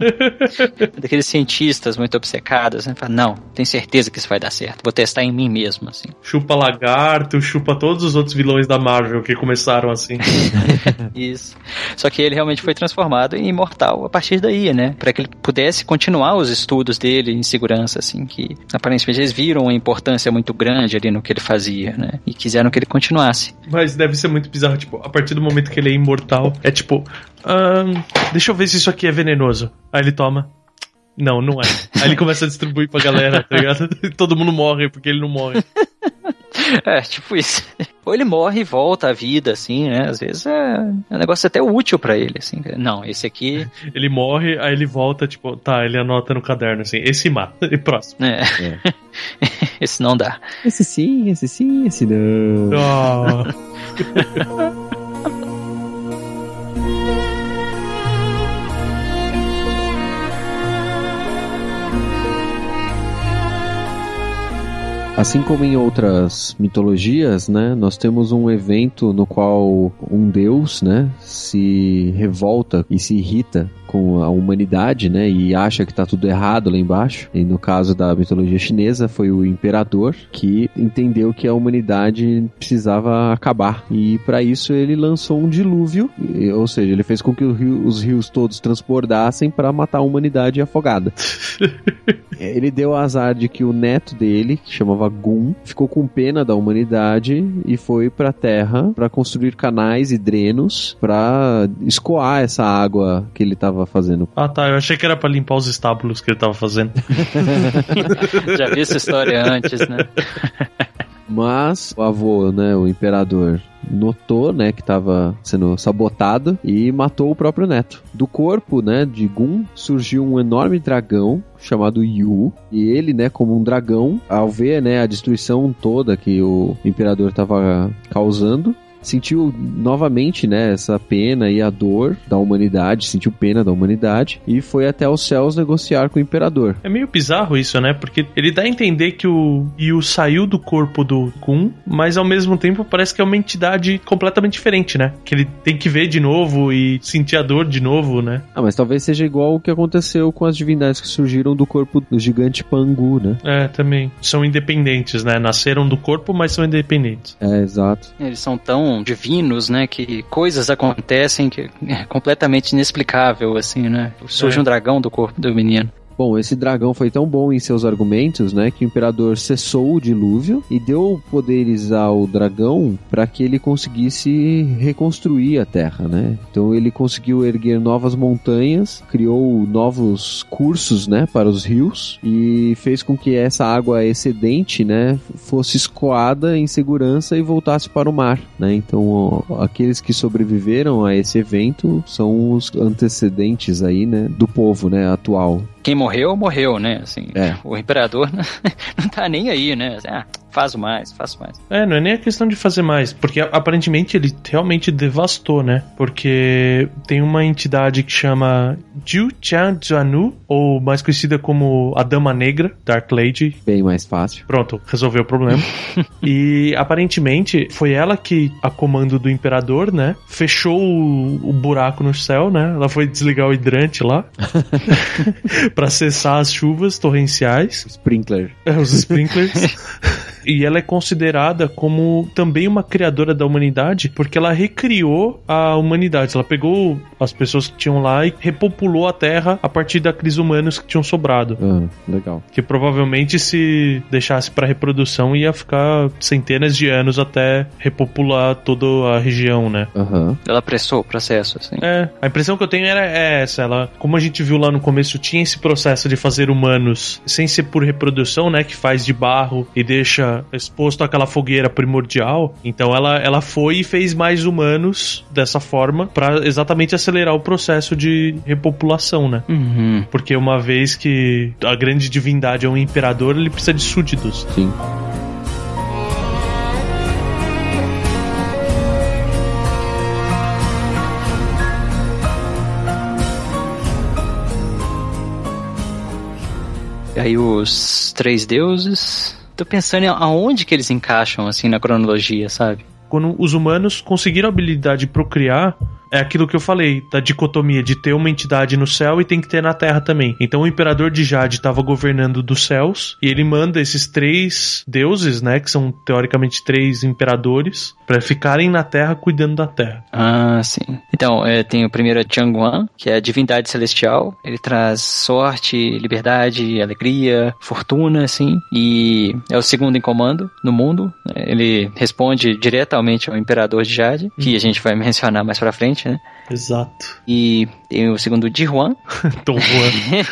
Daqueles cientistas muito obcecados, né? Fala, não, tenho certeza que isso vai dar certo. Vou testar em mim mesmo, assim. Chupa lagarto, chupa todos os outros vilões da Marvel que começaram assim. Isso. Só que ele realmente foi transformado em imortal a partir daí, né? Para que ele pudesse continuar os estudos dele em segurança, assim, que aparentemente eles viram uma importância muito grande ali no que ele fazia, né? E quiseram que ele continuasse. Mas deve ser muito bizarro, tipo, a partir do momento que ele é imortal, é tipo, deixa eu ver se isso aqui é venenoso. Aí ele toma. Não, não é. Aí ele começa a distribuir pra galera, tá ligado? Todo mundo morre porque ele não morre. É, tipo isso. Ou ele morre e volta à vida, assim, né? Às vezes é é um negócio até útil pra ele, assim. Não, esse aqui, Ele morre, aí ele volta, tipo, tá, ele anota no caderno assim, esse mata, e próximo. né? esse não dá. Esse sim, esse sim, esse não. Ah, Assim como em outras mitologias, né, nós temos um evento no qual um deus, né, se revolta e se irrita com a humanidade, né, e acha que tá tudo errado lá embaixo. E no caso da mitologia chinesa, foi o imperador que entendeu que a humanidade precisava acabar. E para isso ele lançou um dilúvio, ou seja, ele fez com que o rio- os rios todos transbordassem para matar a humanidade afogada. Ele deu azar de que o neto dele, que chamava Gun, ficou com pena da humanidade e foi pra terra pra construir canais e drenos pra escoar essa água que ele tava fazendo. ah, tá, eu achei que era pra limpar os estábulos que ele tava fazendo. Já vi essa história antes, né? Mas o avô, né, o imperador, notou, né, que estava sendo sabotado e matou o próprio neto. Do corpo, né, de Gun surgiu um enorme dragão chamado Yu, e ele, né, como um dragão, ao ver, né, a destruição toda que o imperador estava causando, sentiu novamente, né, essa pena e a dor da humanidade, sentiu pena da humanidade e foi até os céus negociar com o imperador. É meio bizarro isso, né? Porque ele dá a entender que o Yu saiu do corpo do Kun, mas ao mesmo tempo parece que é uma entidade completamente diferente, né? Que ele tem que ver de novo e sentir a dor de novo, né? Ah, mas talvez seja igual o que aconteceu com as divindades que surgiram do corpo do gigante Pangu, né? É, também. São independentes, né? Nasceram do corpo, mas são independentes. É, exato. Eles são tão divinos, né? Que coisas acontecem que é completamente inexplicável, assim, né? Surge É. um dragão do corpo do menino. Bom, esse dragão foi tão bom em seus argumentos, né, que o imperador cessou o dilúvio e deu poderes ao dragão para que ele conseguisse reconstruir a terra, né? Então ele conseguiu erguer novas montanhas, criou novos cursos, né, para os rios e fez com que essa água excedente, né, fosse escoada em segurança e voltasse para o mar, né? Então, ó, aqueles que sobreviveram a esse evento são os antecedentes aí, né, do povo, né, atual. Quem morreu, morreu, né? Assim, É. o imperador não tá nem aí, né? Ah, faço mais, faço mais. É, não é nem a questão de fazer mais, porque aparentemente ele realmente devastou, né? Porque tem uma entidade que chama Jiu Chan Zhanu, ou mais conhecida como a Dama Negra, Dark Lady. Bem mais fácil. Pronto, resolveu o problema. e aparentemente foi ela que, a comando do imperador, né? Fechou o, o buraco no céu, né? Ela foi desligar o hidrante lá pra cessar as chuvas torrenciais. Sprinkler. É, os sprinklers. e ela é considerada como também uma criadora da humanidade, porque ela recriou a humanidade. Ela pegou as pessoas que tinham lá e repopulou a Terra a partir daqueles humanos que tinham sobrado. Ah, legal. Que provavelmente se deixasse para reprodução ia ficar centenas de anos até repopular toda a região, né? Aham. Ela apressou o processo, assim. É, a impressão que eu tenho era essa, ela, como a gente viu lá no começo, tinha esse processo de fazer humanos sem ser por reprodução, né, que faz de barro e deixa exposto àquela fogueira primordial. Então ela, ela foi e fez mais humanos dessa forma para exatamente acelerar o processo de repopulação, né? Uhum. Porque uma vez que a grande divindade é um imperador, ele precisa de súditos. Sim. E aí os três deuses. Tô pensando em aonde que eles encaixam, assim, na cronologia, sabe? quando os humanos conseguiram a habilidade de procriar, é aquilo que eu falei, da dicotomia de ter uma entidade no céu e tem que ter na terra também. Então o imperador de Jade estava governando dos céus e ele manda esses três deuses, né, que são teoricamente três imperadores, para ficarem na terra cuidando da terra. Ah, sim. Então, é, tem o primeiro é Changguan, que é a divindade celestial. Ele traz sorte, liberdade, alegria, fortuna, assim. E é o segundo em comando no mundo. Ele responde diretamente ao imperador de Jade, que a gente vai mencionar mais pra frente. Né? Exato. E tem o segundo Ji Huan, Tom Juan.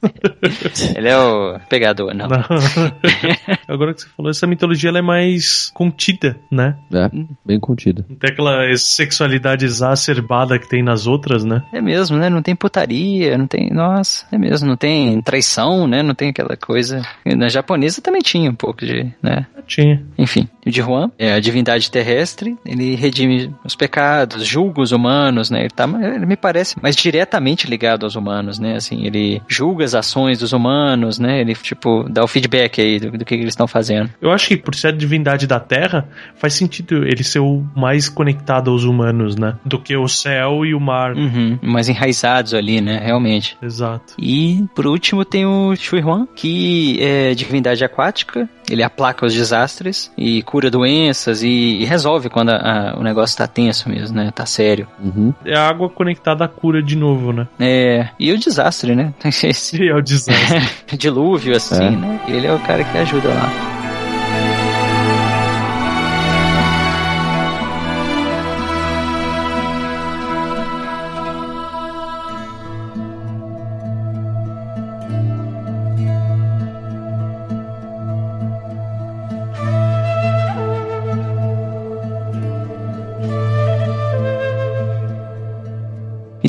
ele é o pegador, não. Não. Agora que você falou, essa mitologia ela é mais contida, né? É, bem contido. Não tem aquela sexualidade exacerbada que tem nas outras, né? É mesmo, né? Não tem putaria, não tem. Nossa, é mesmo, não tem traição, né? Não tem aquela coisa. E Na japonesa também tinha um pouco de, né? Tinha. Enfim, de Juan é a divindade terrestre, ele redime os pecados, julga os humanos, né? Ele, tá, ele me parece mais diretamente ligado aos humanos, né? Assim, ele julga as ações dos humanos, né? Ele, tipo, dá o feedback aí do, do que eles estão fazendo. Eu acho que por ser a divindade da Terra, faz sentido ele ser o mais conectado aos humanos, né? Do que o céu e o mar. Uhum, mais enraizados ali, né? Realmente. Exato. E por último tem o Shui Huan, que é divindade aquática. Ele aplaca os desastres e cura doenças e, e resolve quando a- a- o negócio tá tenso mesmo, né? Tá sério. Uhum. É a água conectada à cura de novo, né? É, e o desastre, né? Esse E é o desastre. dilúvio, assim, É. né? Ele é o cara que ajuda lá.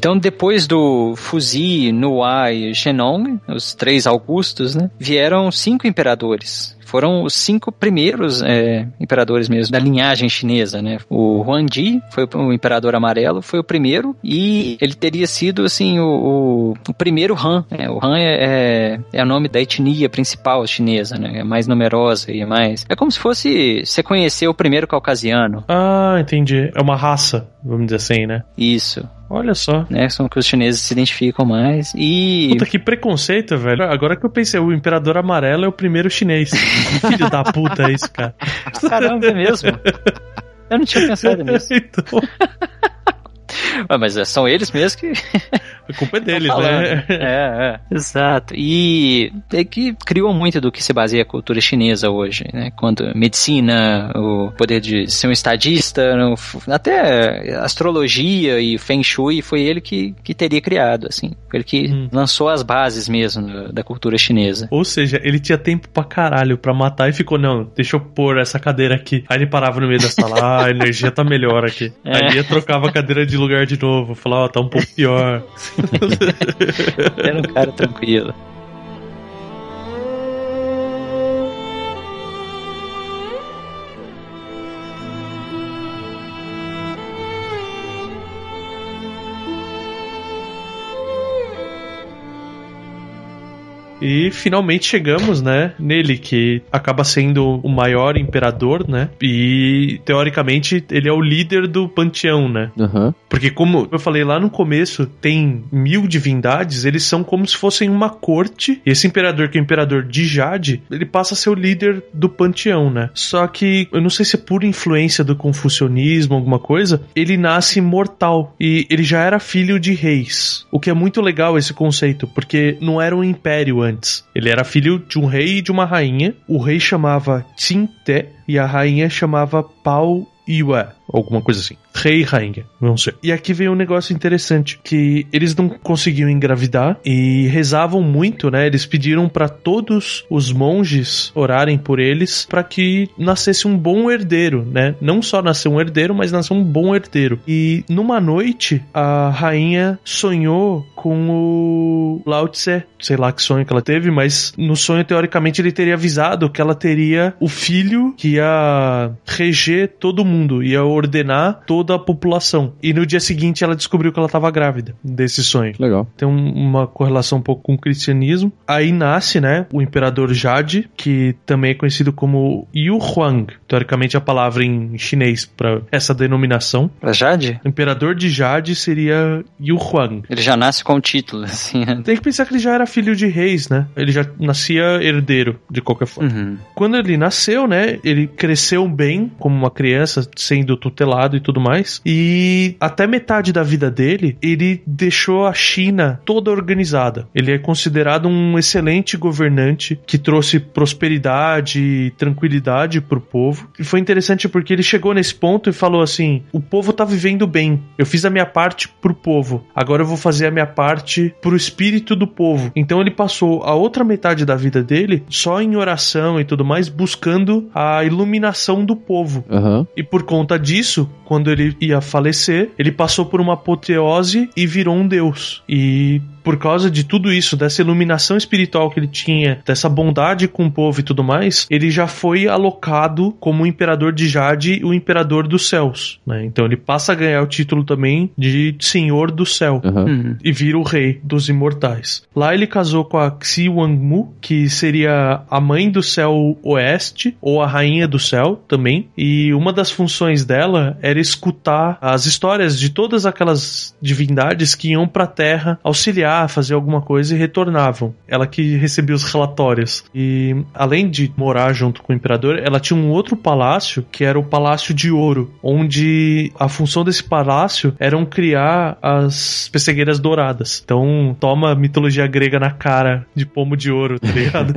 Então, depois do Fuzi, Nuá e Shenong, os três Augustos, né, vieram cinco imperadores. Foram os cinco primeiros é, imperadores mesmo da linhagem chinesa, né? O Huangdi foi o imperador amarelo, foi o primeiro e ele teria sido assim o, o, primeiro Han. Né? O Han é, é, é o nome da etnia principal chinesa, né? É mais numerosa e mais. É como se fosse você conhecer o primeiro caucasiano. ah, entendi. É uma raça, vamos dizer assim, né? Isso. Olha só. Né? São que os chineses se identificam mais. E. Puta, que preconceito, velho. Agora que eu pensei, o Imperador Amarelo é o primeiro chinês. Filho da puta é isso, cara. Caramba, é mesmo? Eu não tinha pensado nisso. então, Ah, Mas são eles mesmos que a culpa é deles, falando. né? É, é. Exato. E é que criou muito do que se baseia a cultura chinesa hoje, né? Quanto medicina, o poder de ser um estadista, no- até astrologia e Feng Shui foi ele que, que teria criado, assim. Foi ele que Hum. lançou as bases mesmo da- da cultura chinesa. Ou seja, ele tinha tempo pra caralho pra matar e ficou, não, deixa eu pôr essa cadeira aqui. Aí ele parava no meio da sala, ah, a energia tá melhor aqui. É. Aí ia trocava a cadeira de lugar de novo, falava, ó, tá um pouco pior. Era um cara tranquilo. E finalmente chegamos, né, nele, que acaba sendo o maior imperador, né? E teoricamente ele é o líder do panteão, né? Aham. Porque, como eu falei lá no começo, tem mil divindades, eles são como se fossem uma corte. E esse imperador, que é o imperador de Jade, ele passa a ser o líder do panteão, né? Só que, eu não sei se é por influência do confucionismo, alguma coisa, ele nasce mortal. E ele já era filho de reis. O que é muito legal esse conceito, porque não era um império antes. Ele era filho de um rei e de uma rainha. O rei chamava Tinte e a rainha chamava Pao Yue, alguma coisa assim. Rei e rainha, não sei. E aqui vem um negócio interessante, que eles não conseguiam engravidar e rezavam muito, né? Eles pediram para todos os monges orarem por eles para que nascesse um bom herdeiro, né? Não só nascer um herdeiro, mas nascer um bom herdeiro. E numa noite, a rainha sonhou com o Lao Tse, sei lá que sonho que ela teve, mas no sonho, teoricamente, ele teria avisado que ela teria o filho que ia reger todo mundo, ia ordenar toda a população. E no dia seguinte ela descobriu que ela estava grávida desse sonho. Legal. Tem um- uma correlação um pouco com o cristianismo. Aí nasce, né, o imperador Jade, que também é conhecido como Yu Huang. Teoricamente a palavra em chinês para essa denominação. Pra Jade? O imperador de Jade seria Yu Huang. Ele já nasce com o título, assim. né? Tem que pensar que ele já era filho de reis, né? Ele já nascia herdeiro, de qualquer forma. Uhum. Quando ele nasceu, né? Ele cresceu bem como uma criança, sendo tutelado e tudo mais. Mais. E até metade da vida dele, ele deixou a China toda organizada. Ele é considerado um excelente governante que trouxe prosperidade e tranquilidade pro povo. E foi interessante porque ele chegou nesse ponto e falou assim: o povo tá vivendo bem. Eu fiz a minha parte pro povo. Agora eu vou fazer a minha parte pro espírito do povo. Então ele passou a outra metade da vida dele só em oração e tudo mais, buscando a iluminação do povo. Aham. E por conta disso, quando ele ia falecer, ele passou por uma apoteose e virou um deus. E por causa de tudo isso, dessa iluminação espiritual que ele tinha, dessa bondade com o povo e tudo mais, ele já foi alocado como o imperador de Jade, o imperador dos céus. né? Então ele passa a ganhar o título também de Senhor do Céu. Uhum. e vira o rei dos imortais. Lá ele casou com a Xi Wangmu, que seria a mãe do céu oeste, ou a rainha do céu também, e uma das funções dela era escutar as histórias de todas aquelas divindades que iam pra terra auxiliar, fazer alguma coisa e retornavam. Ela que recebia os relatórios. E além de morar junto com o imperador, ela tinha um outro palácio, que era o Palácio de Ouro, onde a função desse palácio eram criar as pessegueiras douradas. Então, toma mitologia grega na cara de pomo de ouro, tá ligado?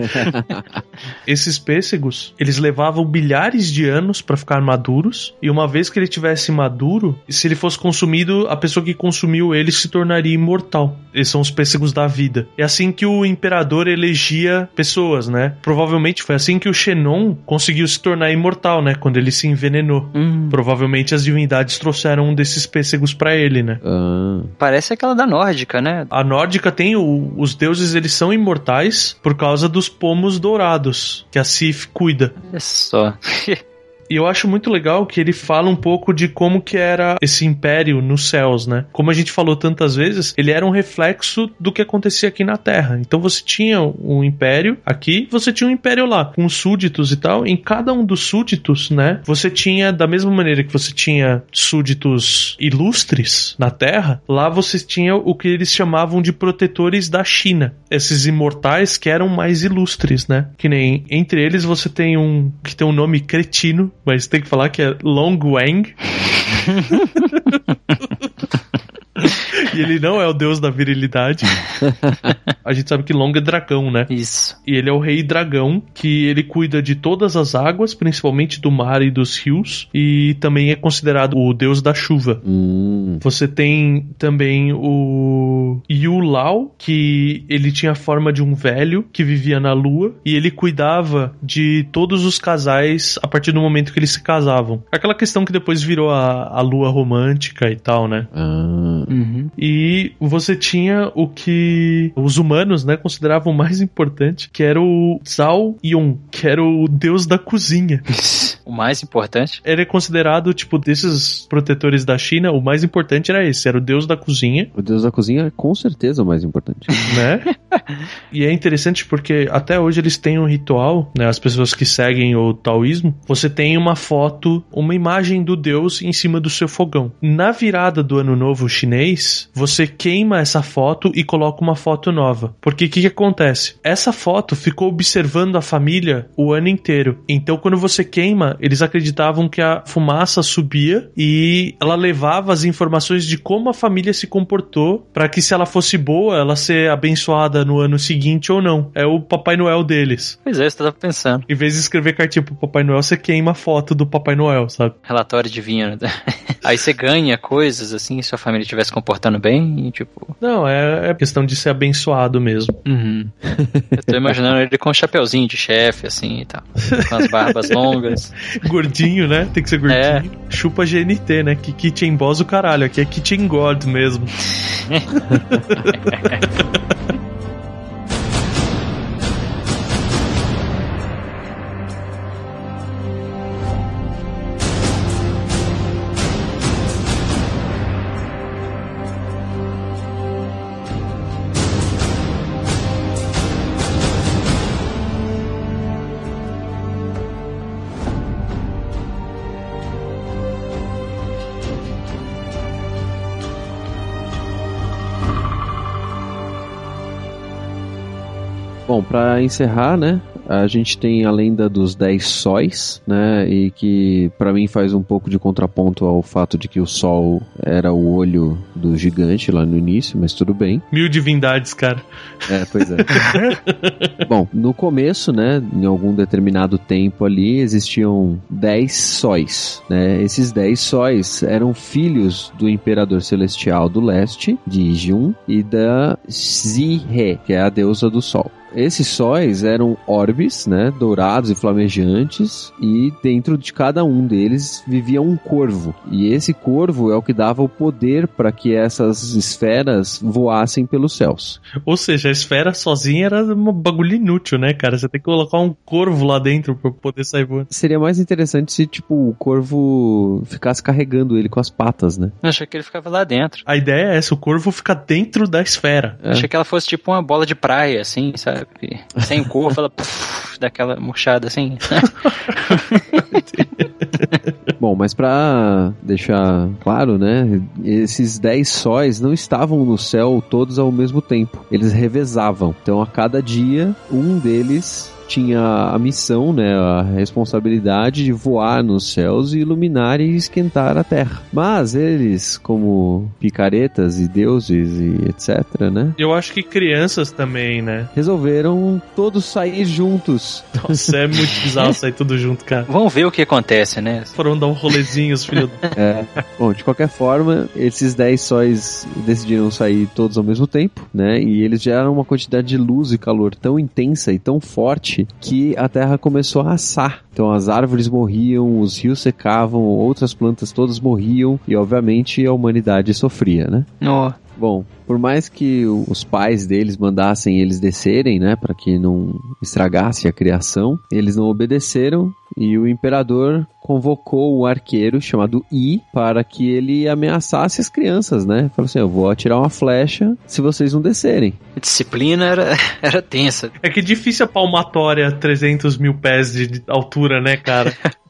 Esses pêssegos, eles levavam milhares de anos pra ficar maduros, e uma vez que ele tivesse maduro, se ele fosse consumido, a pessoa que consumiu ele se tornaria imortal. Eles são os pêssegos da vida. É assim que o imperador elegia pessoas, né? Provavelmente foi assim que o Xenon conseguiu se tornar imortal, né? Quando ele se envenenou. Hum, Provavelmente as divindades trouxeram um desses pêssegos pra ele, né? Ah. parece aquela da nórdica, né? A nórdica tem o- os deuses, eles são imortais por causa dos pomos dourados que a Sif cuida. Olha só. E eu acho muito legal que ele fala um pouco de como que era esse império nos céus, né? Como a gente falou tantas vezes, ele era um reflexo do que acontecia aqui na Terra. Então você tinha um império aqui, você tinha um império lá, com súditos e tal. Em cada um dos súditos, né? Você tinha, da mesma maneira que você tinha súditos ilustres na Terra, lá você tinha o que eles chamavam de protetores da China. Esses imortais que eram mais ilustres, né? Que nem entre eles você tem um que tem um nome cretino, mas tem que falar que é Long Wang. e ele não é o deus da virilidade. A gente sabe que Long é dragão, né? Isso. E ele é o rei dragão, que ele cuida de todas as águas, principalmente do mar e dos rios, e também é considerado o deus da chuva. Hum. Você tem também o Yu Lao, que ele tinha a forma de um velho que vivia na lua e ele cuidava de todos os casais a partir do momento que eles se casavam. Aquela questão que depois virou a, a lua romântica e tal, né? Ah. Uhum. E você tinha o que os humanos, né, consideravam mais importante, que era o Zhao Yun, que era o deus da cozinha. O mais importante. Ele é considerado, tipo, desses protetores da China, o mais importante era esse, era o deus da cozinha, O deus da cozinha é com certeza o mais importante. né? e é interessante porque até hoje eles têm um ritual, né? As pessoas que seguem o taoísmo, você tem uma foto, uma imagem do deus em cima do seu fogão. Na virada do ano novo chinês, você queima essa foto e coloca uma foto nova. Porque o que, que acontece? Essa foto ficou observando a família o ano inteiro. Então, quando você queima, eles acreditavam que a fumaça subia e ela levava as informações de como a família se comportou para que, se ela fosse boa, ela ser abençoada no ano seguinte ou não. É o Papai Noel deles. Pois é, você tava pensando. Em vez de escrever cartinha pro Papai Noel, você queima a foto do Papai Noel, sabe? Relatório divino. Aí você ganha coisas assim, se sua família estiver se comportando bem e tipo. Não, é, é questão de ser abençoado mesmo. Uhum. Eu tô imaginando ele com um chapeuzinho de chefe, assim e tal. Com as barbas longas. Gordinho, né? Tem que ser gordinho. É. Chupa GNT, né? Que Kitchen Boss o caralho. Aqui é Kitchen God mesmo. Pra encerrar, né? A gente tem a lenda dos 10 sóis, né? E que pra mim faz um pouco de contraponto ao fato de que o sol era o olho do gigante lá no início, mas tudo bem. Mil divindades, cara. É, pois é. Bom, no começo, né, em algum determinado tempo ali, existiam 10 sóis, né? Esses 10 sóis eram filhos do imperador celestial do leste, de Jun, e da Zihe, que é a deusa do sol. Esses sóis eram orbes, né, dourados e flamejantes, e dentro de cada um deles vivia um corvo. E esse corvo é o que dava o poder para que essas esferas voassem pelos céus. Ou seja, a esfera sozinha era um bagulho inútil, né, cara? Você tem que colocar um corvo lá dentro pra poder sair voando. Seria mais interessante se, tipo, o corvo ficasse carregando ele com as patas, né? Eu achei que ele ficava lá dentro. A ideia é essa, o corvo fica dentro da esfera. É. Achei que ela fosse tipo uma bola de praia, assim, sabe? Sem cor, ela puf, daquela murchada assim. Bom, mas pra deixar claro, né, esses 10 sóis não estavam no céu todos ao mesmo tempo. Eles revezavam. Então, a cada dia, um deles tinha a missão, né, a responsabilidade de voar nos céus e iluminar e esquentar a terra. Mas eles, como picaretas e deuses e etc, né, Eu acho que crianças também, né? resolveram todos sair juntos. Nossa, é muito bizarro sair tudo junto, cara. Vamos ver o que acontece, né? Foram dar um rolezinho, os filhos. É. Bom, de qualquer forma, esses 10 sóis decidiram sair todos ao mesmo tempo, né? E eles geraram uma quantidade de luz e calor tão intensa e tão forte que a Terra começou a assar. Então as árvores morriam, os rios secavam, outras plantas todas morriam e obviamente a humanidade sofria, né? Ó, Bom, por mais que os pais deles mandassem eles descerem, né, para que não estragasse a criação, eles não obedeceram e o imperador convocou um arqueiro chamado I para que ele ameaçasse as crianças, né? Falou assim: "Eu vou atirar uma flecha se vocês não descerem". a disciplina era, era tensa. É que difícil a palmatória 300 mil pés de de altura, né, cara?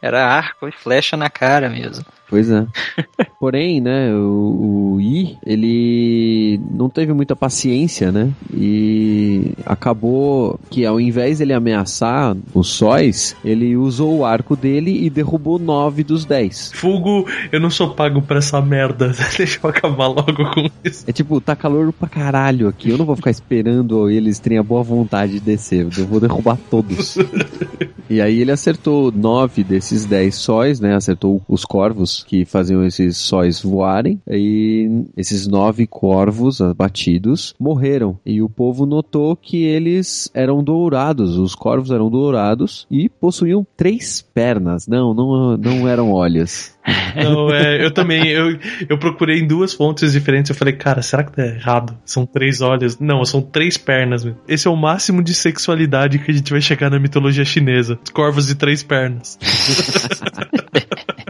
Era arco e flecha na cara mesmo. Pois é. Porém, né, o, o I, ele não teve muita paciência, né? E acabou que ao invés dele ameaçar os sóis, ele usou o arco dele e derrubou nove dos dez. Fugo, eu não sou pago pra essa merda. Deixa eu acabar logo com isso. É tipo, tá calor pra caralho aqui. Eu não vou ficar esperando eles terem a boa vontade de descer. Eu vou derrubar todos. E aí ele acertou nove desses dez sóis, né? Acertou os corvos que faziam esses sóis voarem. E esses nove corvos abatidos morreram. E o povo notou que eles eram dourados. Os corvos eram dourados e possuíam três pernas. Não, não, não eram olhos. Não, é, eu também, eu, eu procurei em duas fontes diferentes. Eu falei, cara, será que tá errado? São três olhos? Não, são três pernas. Meu. Esse é o máximo de sexualidade que a gente vai chegar na mitologia chinesa. Corvos de três pernas.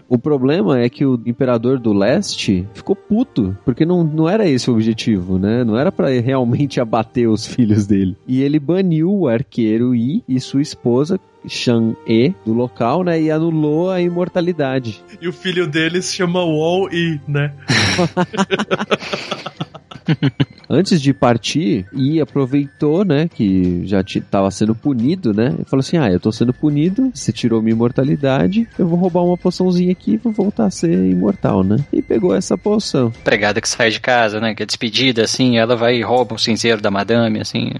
O problema é que o imperador do leste ficou puto, porque não, não era esse o objetivo, né? Não era pra realmente abater os filhos dele. E ele baniu o arqueiro Yi e sua esposa, Shang-E, do local, né? E anulou a imortalidade. E o filho dele se chama Wall E, né? Antes de partir, Yi aproveitou, né, que já estava sendo punido, né, e falou assim, ah, eu tô sendo punido, você tirou minha imortalidade, eu vou roubar uma poçãozinha aqui e vou voltar a ser imortal, né. E pegou essa poção. Pregada que sai de casa, né? Que é despedida, assim, ela vai e rouba o cinzeiro da madame, assim.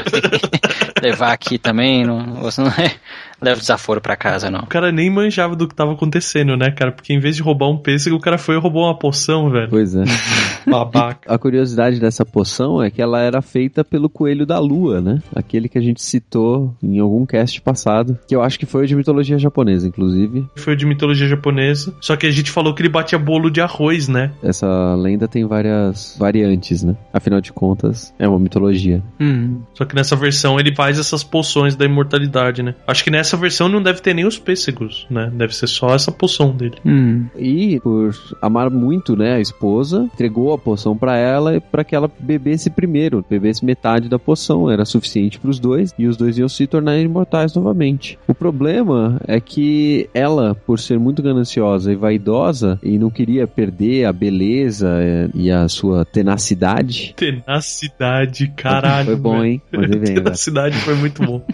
Levar aqui também, não, não é, leva desaforo pra casa, não. O cara nem manjava do que tava acontecendo, né, cara? Porque em vez de roubar um pêssego, o cara foi e roubou uma poção, velho. Pois é. Babaca. A curiosidade dessa poção é que ela era feita pelo coelho da lua, né? Aquele que a gente citou em algum cast passado, que eu acho que foi o de mitologia japonesa, inclusive. Foi de mitologia japonesa. Só que a gente falou que ele batia bolo de arroz, né? Essa lenda tem várias variantes, né? Afinal de contas, é uma mitologia. Hum. Só que nessa versão ele faz essas poções da imortalidade, né? Acho que nessa versão não deve ter nem os pêssegos, né? Deve ser só essa poção dele. Hum. E por amar muito, né, a esposa, entregou a poção pra ela para que ela bebesse primeiro, bebesse metade da poção, era suficiente para os dois e os dois iam se tornar imortais novamente. O problema é que ela, por ser muito gananciosa e vaidosa e não queria perder a beleza é, e a sua tenacidade, Tenacidade, caralho. foi bom, hein? Tenacidade foi muito bom.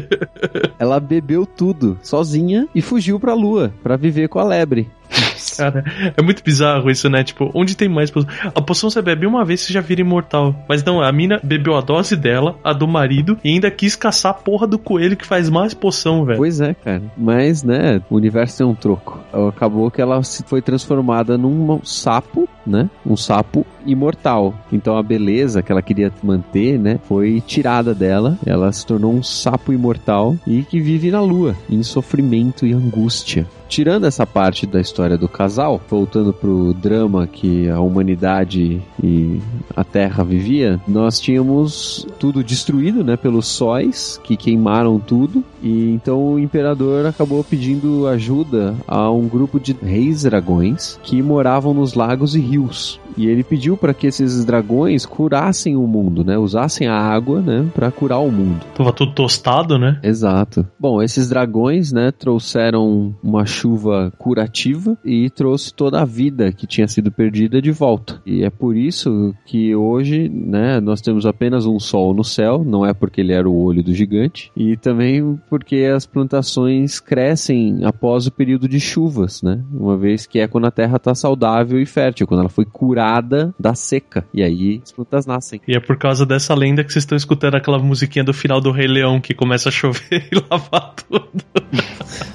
ela bebeu tudo sozinha e fugiu pra lua pra viver com a lebre. Cara, é muito bizarro isso, né? Tipo, onde tem mais poção? A poção você bebe uma vez, você já vira imortal. Mas não, a mina bebeu a dose dela, a do marido, e ainda quis caçar a porra do coelho que faz mais poção, velho. Pois é, cara. Mas, né, o universo tem um troco. Acabou que ela se foi transformada num sapo, né? Um sapo imortal. Então a beleza que ela queria manter, né, foi tirada dela. Ela se tornou um sapo imortal e que vive na lua, em sofrimento e angústia. Tirando essa parte da história do casal, voltando pro drama que a humanidade e a Terra vivia, nós tínhamos tudo destruído, né, pelos sóis que queimaram tudo. E então o imperador acabou pedindo ajuda a um grupo de reis dragões que moravam nos lagos e rios. E ele pediu para que esses dragões curassem o mundo, né? Usassem a água, né, para curar o mundo. Tava tudo tostado, né? Exato. Bom, esses dragões, né, trouxeram uma chuva curativa e trouxe toda a vida que tinha sido perdida de volta. E é por isso que hoje, né, nós temos apenas um sol no céu, não é porque ele era o olho do gigante, e também porque as plantações crescem após o período de chuvas, né? Uma vez que é quando a terra está saudável e fértil, quando ela foi curada da seca. E aí as plantas nascem. E é por causa dessa lenda que vocês estão escutando aquela musiquinha do final do Rei Leão que começa a chover e lavar tudo.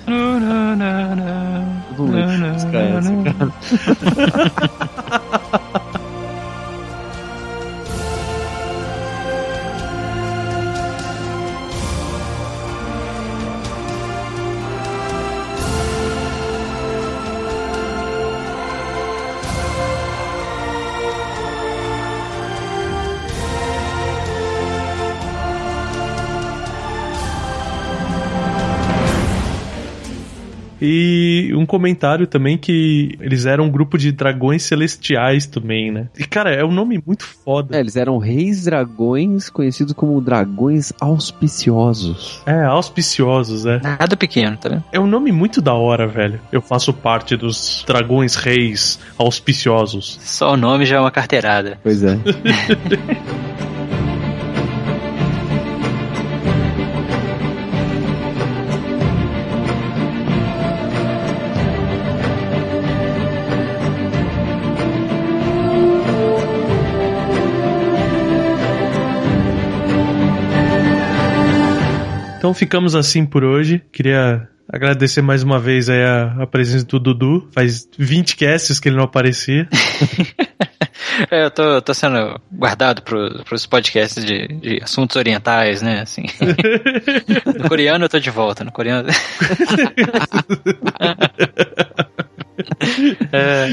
Tudo bem, música é essa, cara? E um comentário também que eles eram um grupo de dragões celestiais também, né? E cara, é um nome muito foda. É, eles eram reis dragões, conhecidos como dragões auspiciosos. É, auspiciosos, é. Nada pequeno, tá vendo? É um nome muito da hora, velho. Eu faço parte dos dragões reis auspiciosos. Só o nome já é uma carteirada. Pois é. Então ficamos assim por hoje. Queria agradecer mais uma vez aí a, a presença do Dudu. Faz 20 casts que ele não aparecia. É, eu tô, tô sendo guardado pro, pros podcasts de, de assuntos orientais, né? Assim. No coreano eu tô de volta. No coreano. É,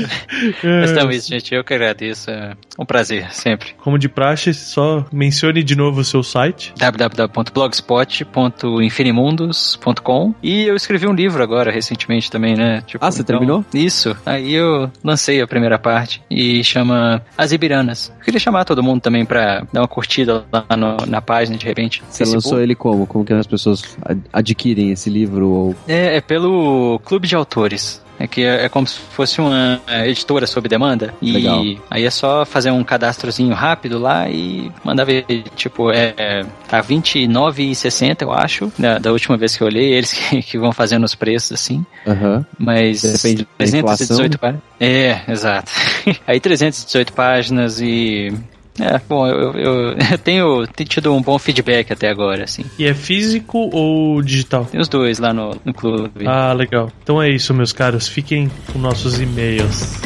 mas então isso, gente. Eu que agradeço. É um prazer, sempre. Como de praxe, só mencione de novo o seu site. www.blogspot.infinimundos.com E eu escrevi um livro agora, recentemente também, né? Tipo, Ah, você terminou? Isso. Aí eu lancei a primeira parte e chama As Ibiranas. Eu queria chamar todo mundo também pra dar uma curtida lá no- na página, de repente. Você Facebook. lançou ele como? Como que as pessoas ad- adquirem esse livro? Ou... É, é pelo Clube de Autores. É que é, é como se fosse uma editora sob demanda. E Legal. aí é só fazer um cadastrozinho rápido lá e mandar ver. Tipo, é, é, tá R$29,60, eu acho. Da, da última vez que eu olhei, eles que, que vão fazendo os preços assim. Aham. Mas Depende da 318 páginas. É, exato. Aí 318 páginas e. É, bom, eu, eu, eu tenho, tenho tido um bom feedback até agora, assim. E é físico ou digital? Tem os dois lá no, no clube. Ah, legal. Então é isso, meus caros. Fiquem com nossos e-mails.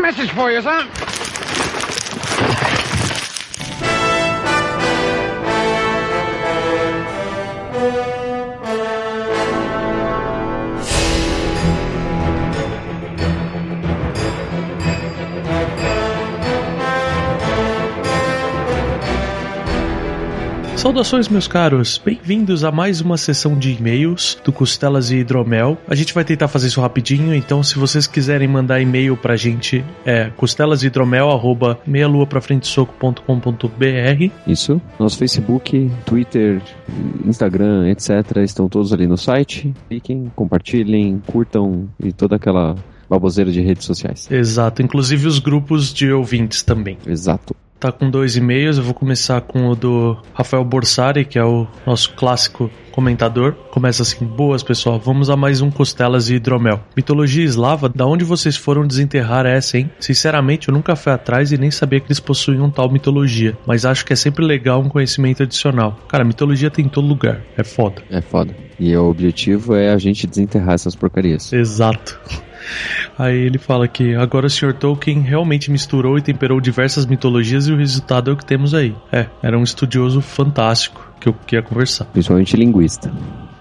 Message for you, sir. Saudações, meus caros. Bem-vindos a mais uma sessão de e-mails do Costelas e Hidromel. A gente vai tentar fazer isso rapidinho, então se vocês quiserem mandar e-mail pra gente, é costelasidromel@meialuaprafrentesoco.com.br. Isso. Nosso Facebook, Twitter, Instagram, etc. estão todos ali no site. Cliquem, compartilhem, curtam e toda aquela baboseira de redes sociais. Exato, inclusive os grupos de ouvintes também. Exato. Tá com dois e-mails, eu vou começar com o do Rafael Borsari, que é o nosso clássico comentador. Começa assim: Boas, pessoal, vamos a mais um Costelas e Hidromel. Mitologia eslava, da onde vocês foram desenterrar essa, hein? Sinceramente, eu nunca fui atrás e nem sabia que eles possuíam tal mitologia, mas acho que é sempre legal um conhecimento adicional. Cara, mitologia tem em todo lugar, é foda. É foda. E o objetivo é a gente desenterrar essas porcarias. Exato. Aí ele fala que agora o Sr. Tolkien realmente misturou e temperou diversas mitologias e o resultado é o que temos aí. É, era um estudioso fantástico que eu queria conversar. Principalmente linguista.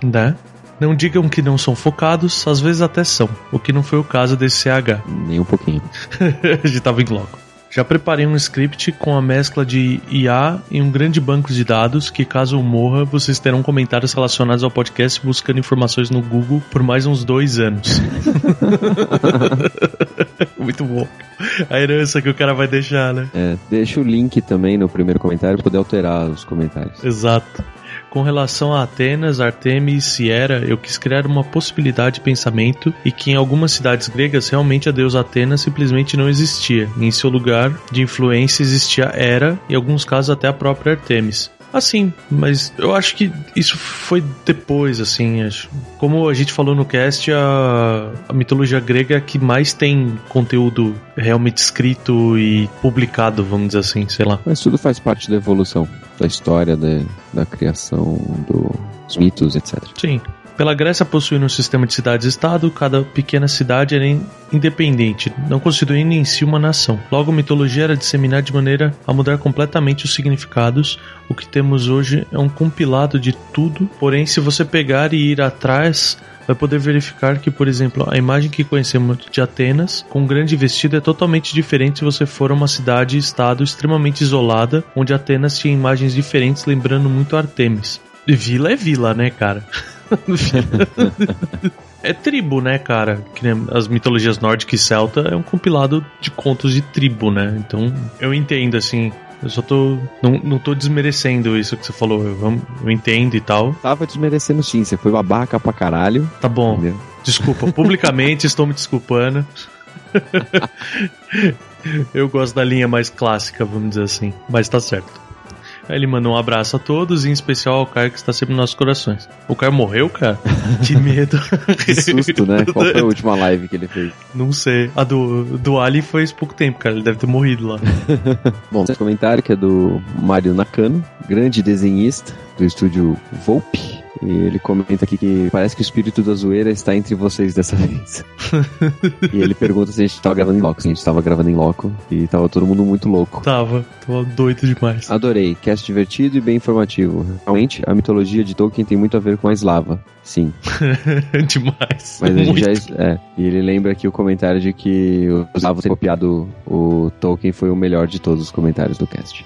Né? Não digam que não são focados, às vezes até são, o que não foi o caso desse CH. Nem um pouquinho. a gente tava em logo. Já preparei um script com a mescla de IA e um grande banco de dados que, caso eu morra, vocês terão comentários relacionados ao podcast buscando informações no Google por mais uns dois anos. Muito bom. A herança que o cara vai deixar, né? É, deixa o link também no primeiro comentário pra poder alterar os comentários. Exato. Com relação a Atenas, Artemis e Sierra, eu quis criar uma possibilidade de pensamento e que em algumas cidades gregas realmente a deusa Atenas simplesmente não existia. Em seu lugar de influência existia Hera e em alguns casos até a própria Artemis. Assim, mas eu acho que isso foi depois, assim. Acho. Como a gente falou no cast, a, a mitologia grega é a que mais tem conteúdo realmente escrito e publicado, vamos dizer assim, sei lá. Mas tudo faz parte da evolução, da história, da, da criação, do- dos mitos, etc. Sim. Pela Grécia possuindo um sistema de cidades-estado, cada pequena cidade era in- independente, não constituindo em si uma nação. Logo, a mitologia era disseminada de maneira a mudar completamente os significados. O que temos hoje é um compilado de tudo, porém, se você pegar e ir atrás, vai poder verificar que, por exemplo, a imagem que conhecemos de Atenas, com um grande vestido, é totalmente diferente se você for a uma cidade-estado extremamente isolada, onde Atenas tinha imagens diferentes, lembrando muito Artemis. Vila é vila, né, cara? é tribo, né, cara? Que as mitologias nórdica e celta é um compilado de contos de tribo, né? Então, eu entendo, assim. Eu só tô. Não, não tô desmerecendo isso que você falou. Eu, eu entendo e tal. Tava desmerecendo sim, você foi babaca pra caralho. Tá bom. Entendeu? Desculpa, publicamente estou me desculpando. Eu gosto da linha mais clássica, vamos dizer assim. Mas tá certo. Ele mandou um abraço a todos, em especial ao Caio que está sempre nos nossos corações. O Caio morreu, cara? Que medo. Que susto, né? Qual foi a última live que ele fez? Não sei. A do, do Ali foi há pouco tempo, cara. Ele deve ter morrido lá. Bom, esse comentário que é do Mário Nakano, grande desenhista do estúdio Volpe. E ele comenta aqui que parece que o espírito da zoeira está entre vocês dessa vez. e ele pergunta se a gente tava gravando em loco. Se a gente tava gravando em loco. E tava todo mundo muito louco. Tava. Tava doido demais. Adorei, cast divertido e bem informativo. Realmente, a mitologia de Tolkien tem muito a ver com a eslava. Sim, demais. mas a gente Muito. já. É. E ele lembra aqui o comentário de que o eslavo ter copiado o Tolkien foi o melhor de todos os comentários do cast.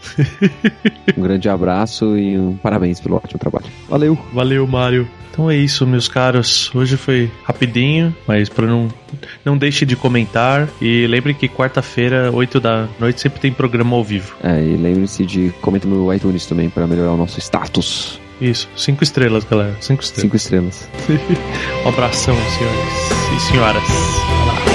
um grande abraço e um parabéns pelo ótimo trabalho. Valeu! Valeu, Mário. Então é isso, meus caros. Hoje foi rapidinho, mas para não não deixe de comentar e lembre que quarta-feira, 8 da noite sempre tem programa ao vivo. É, e lembre-se de comentar no iTunes também para melhorar o nosso status. Isso, cinco estrelas, galera. Cinco estrelas. Cinco estrelas. Um abração, senhores e senhoras.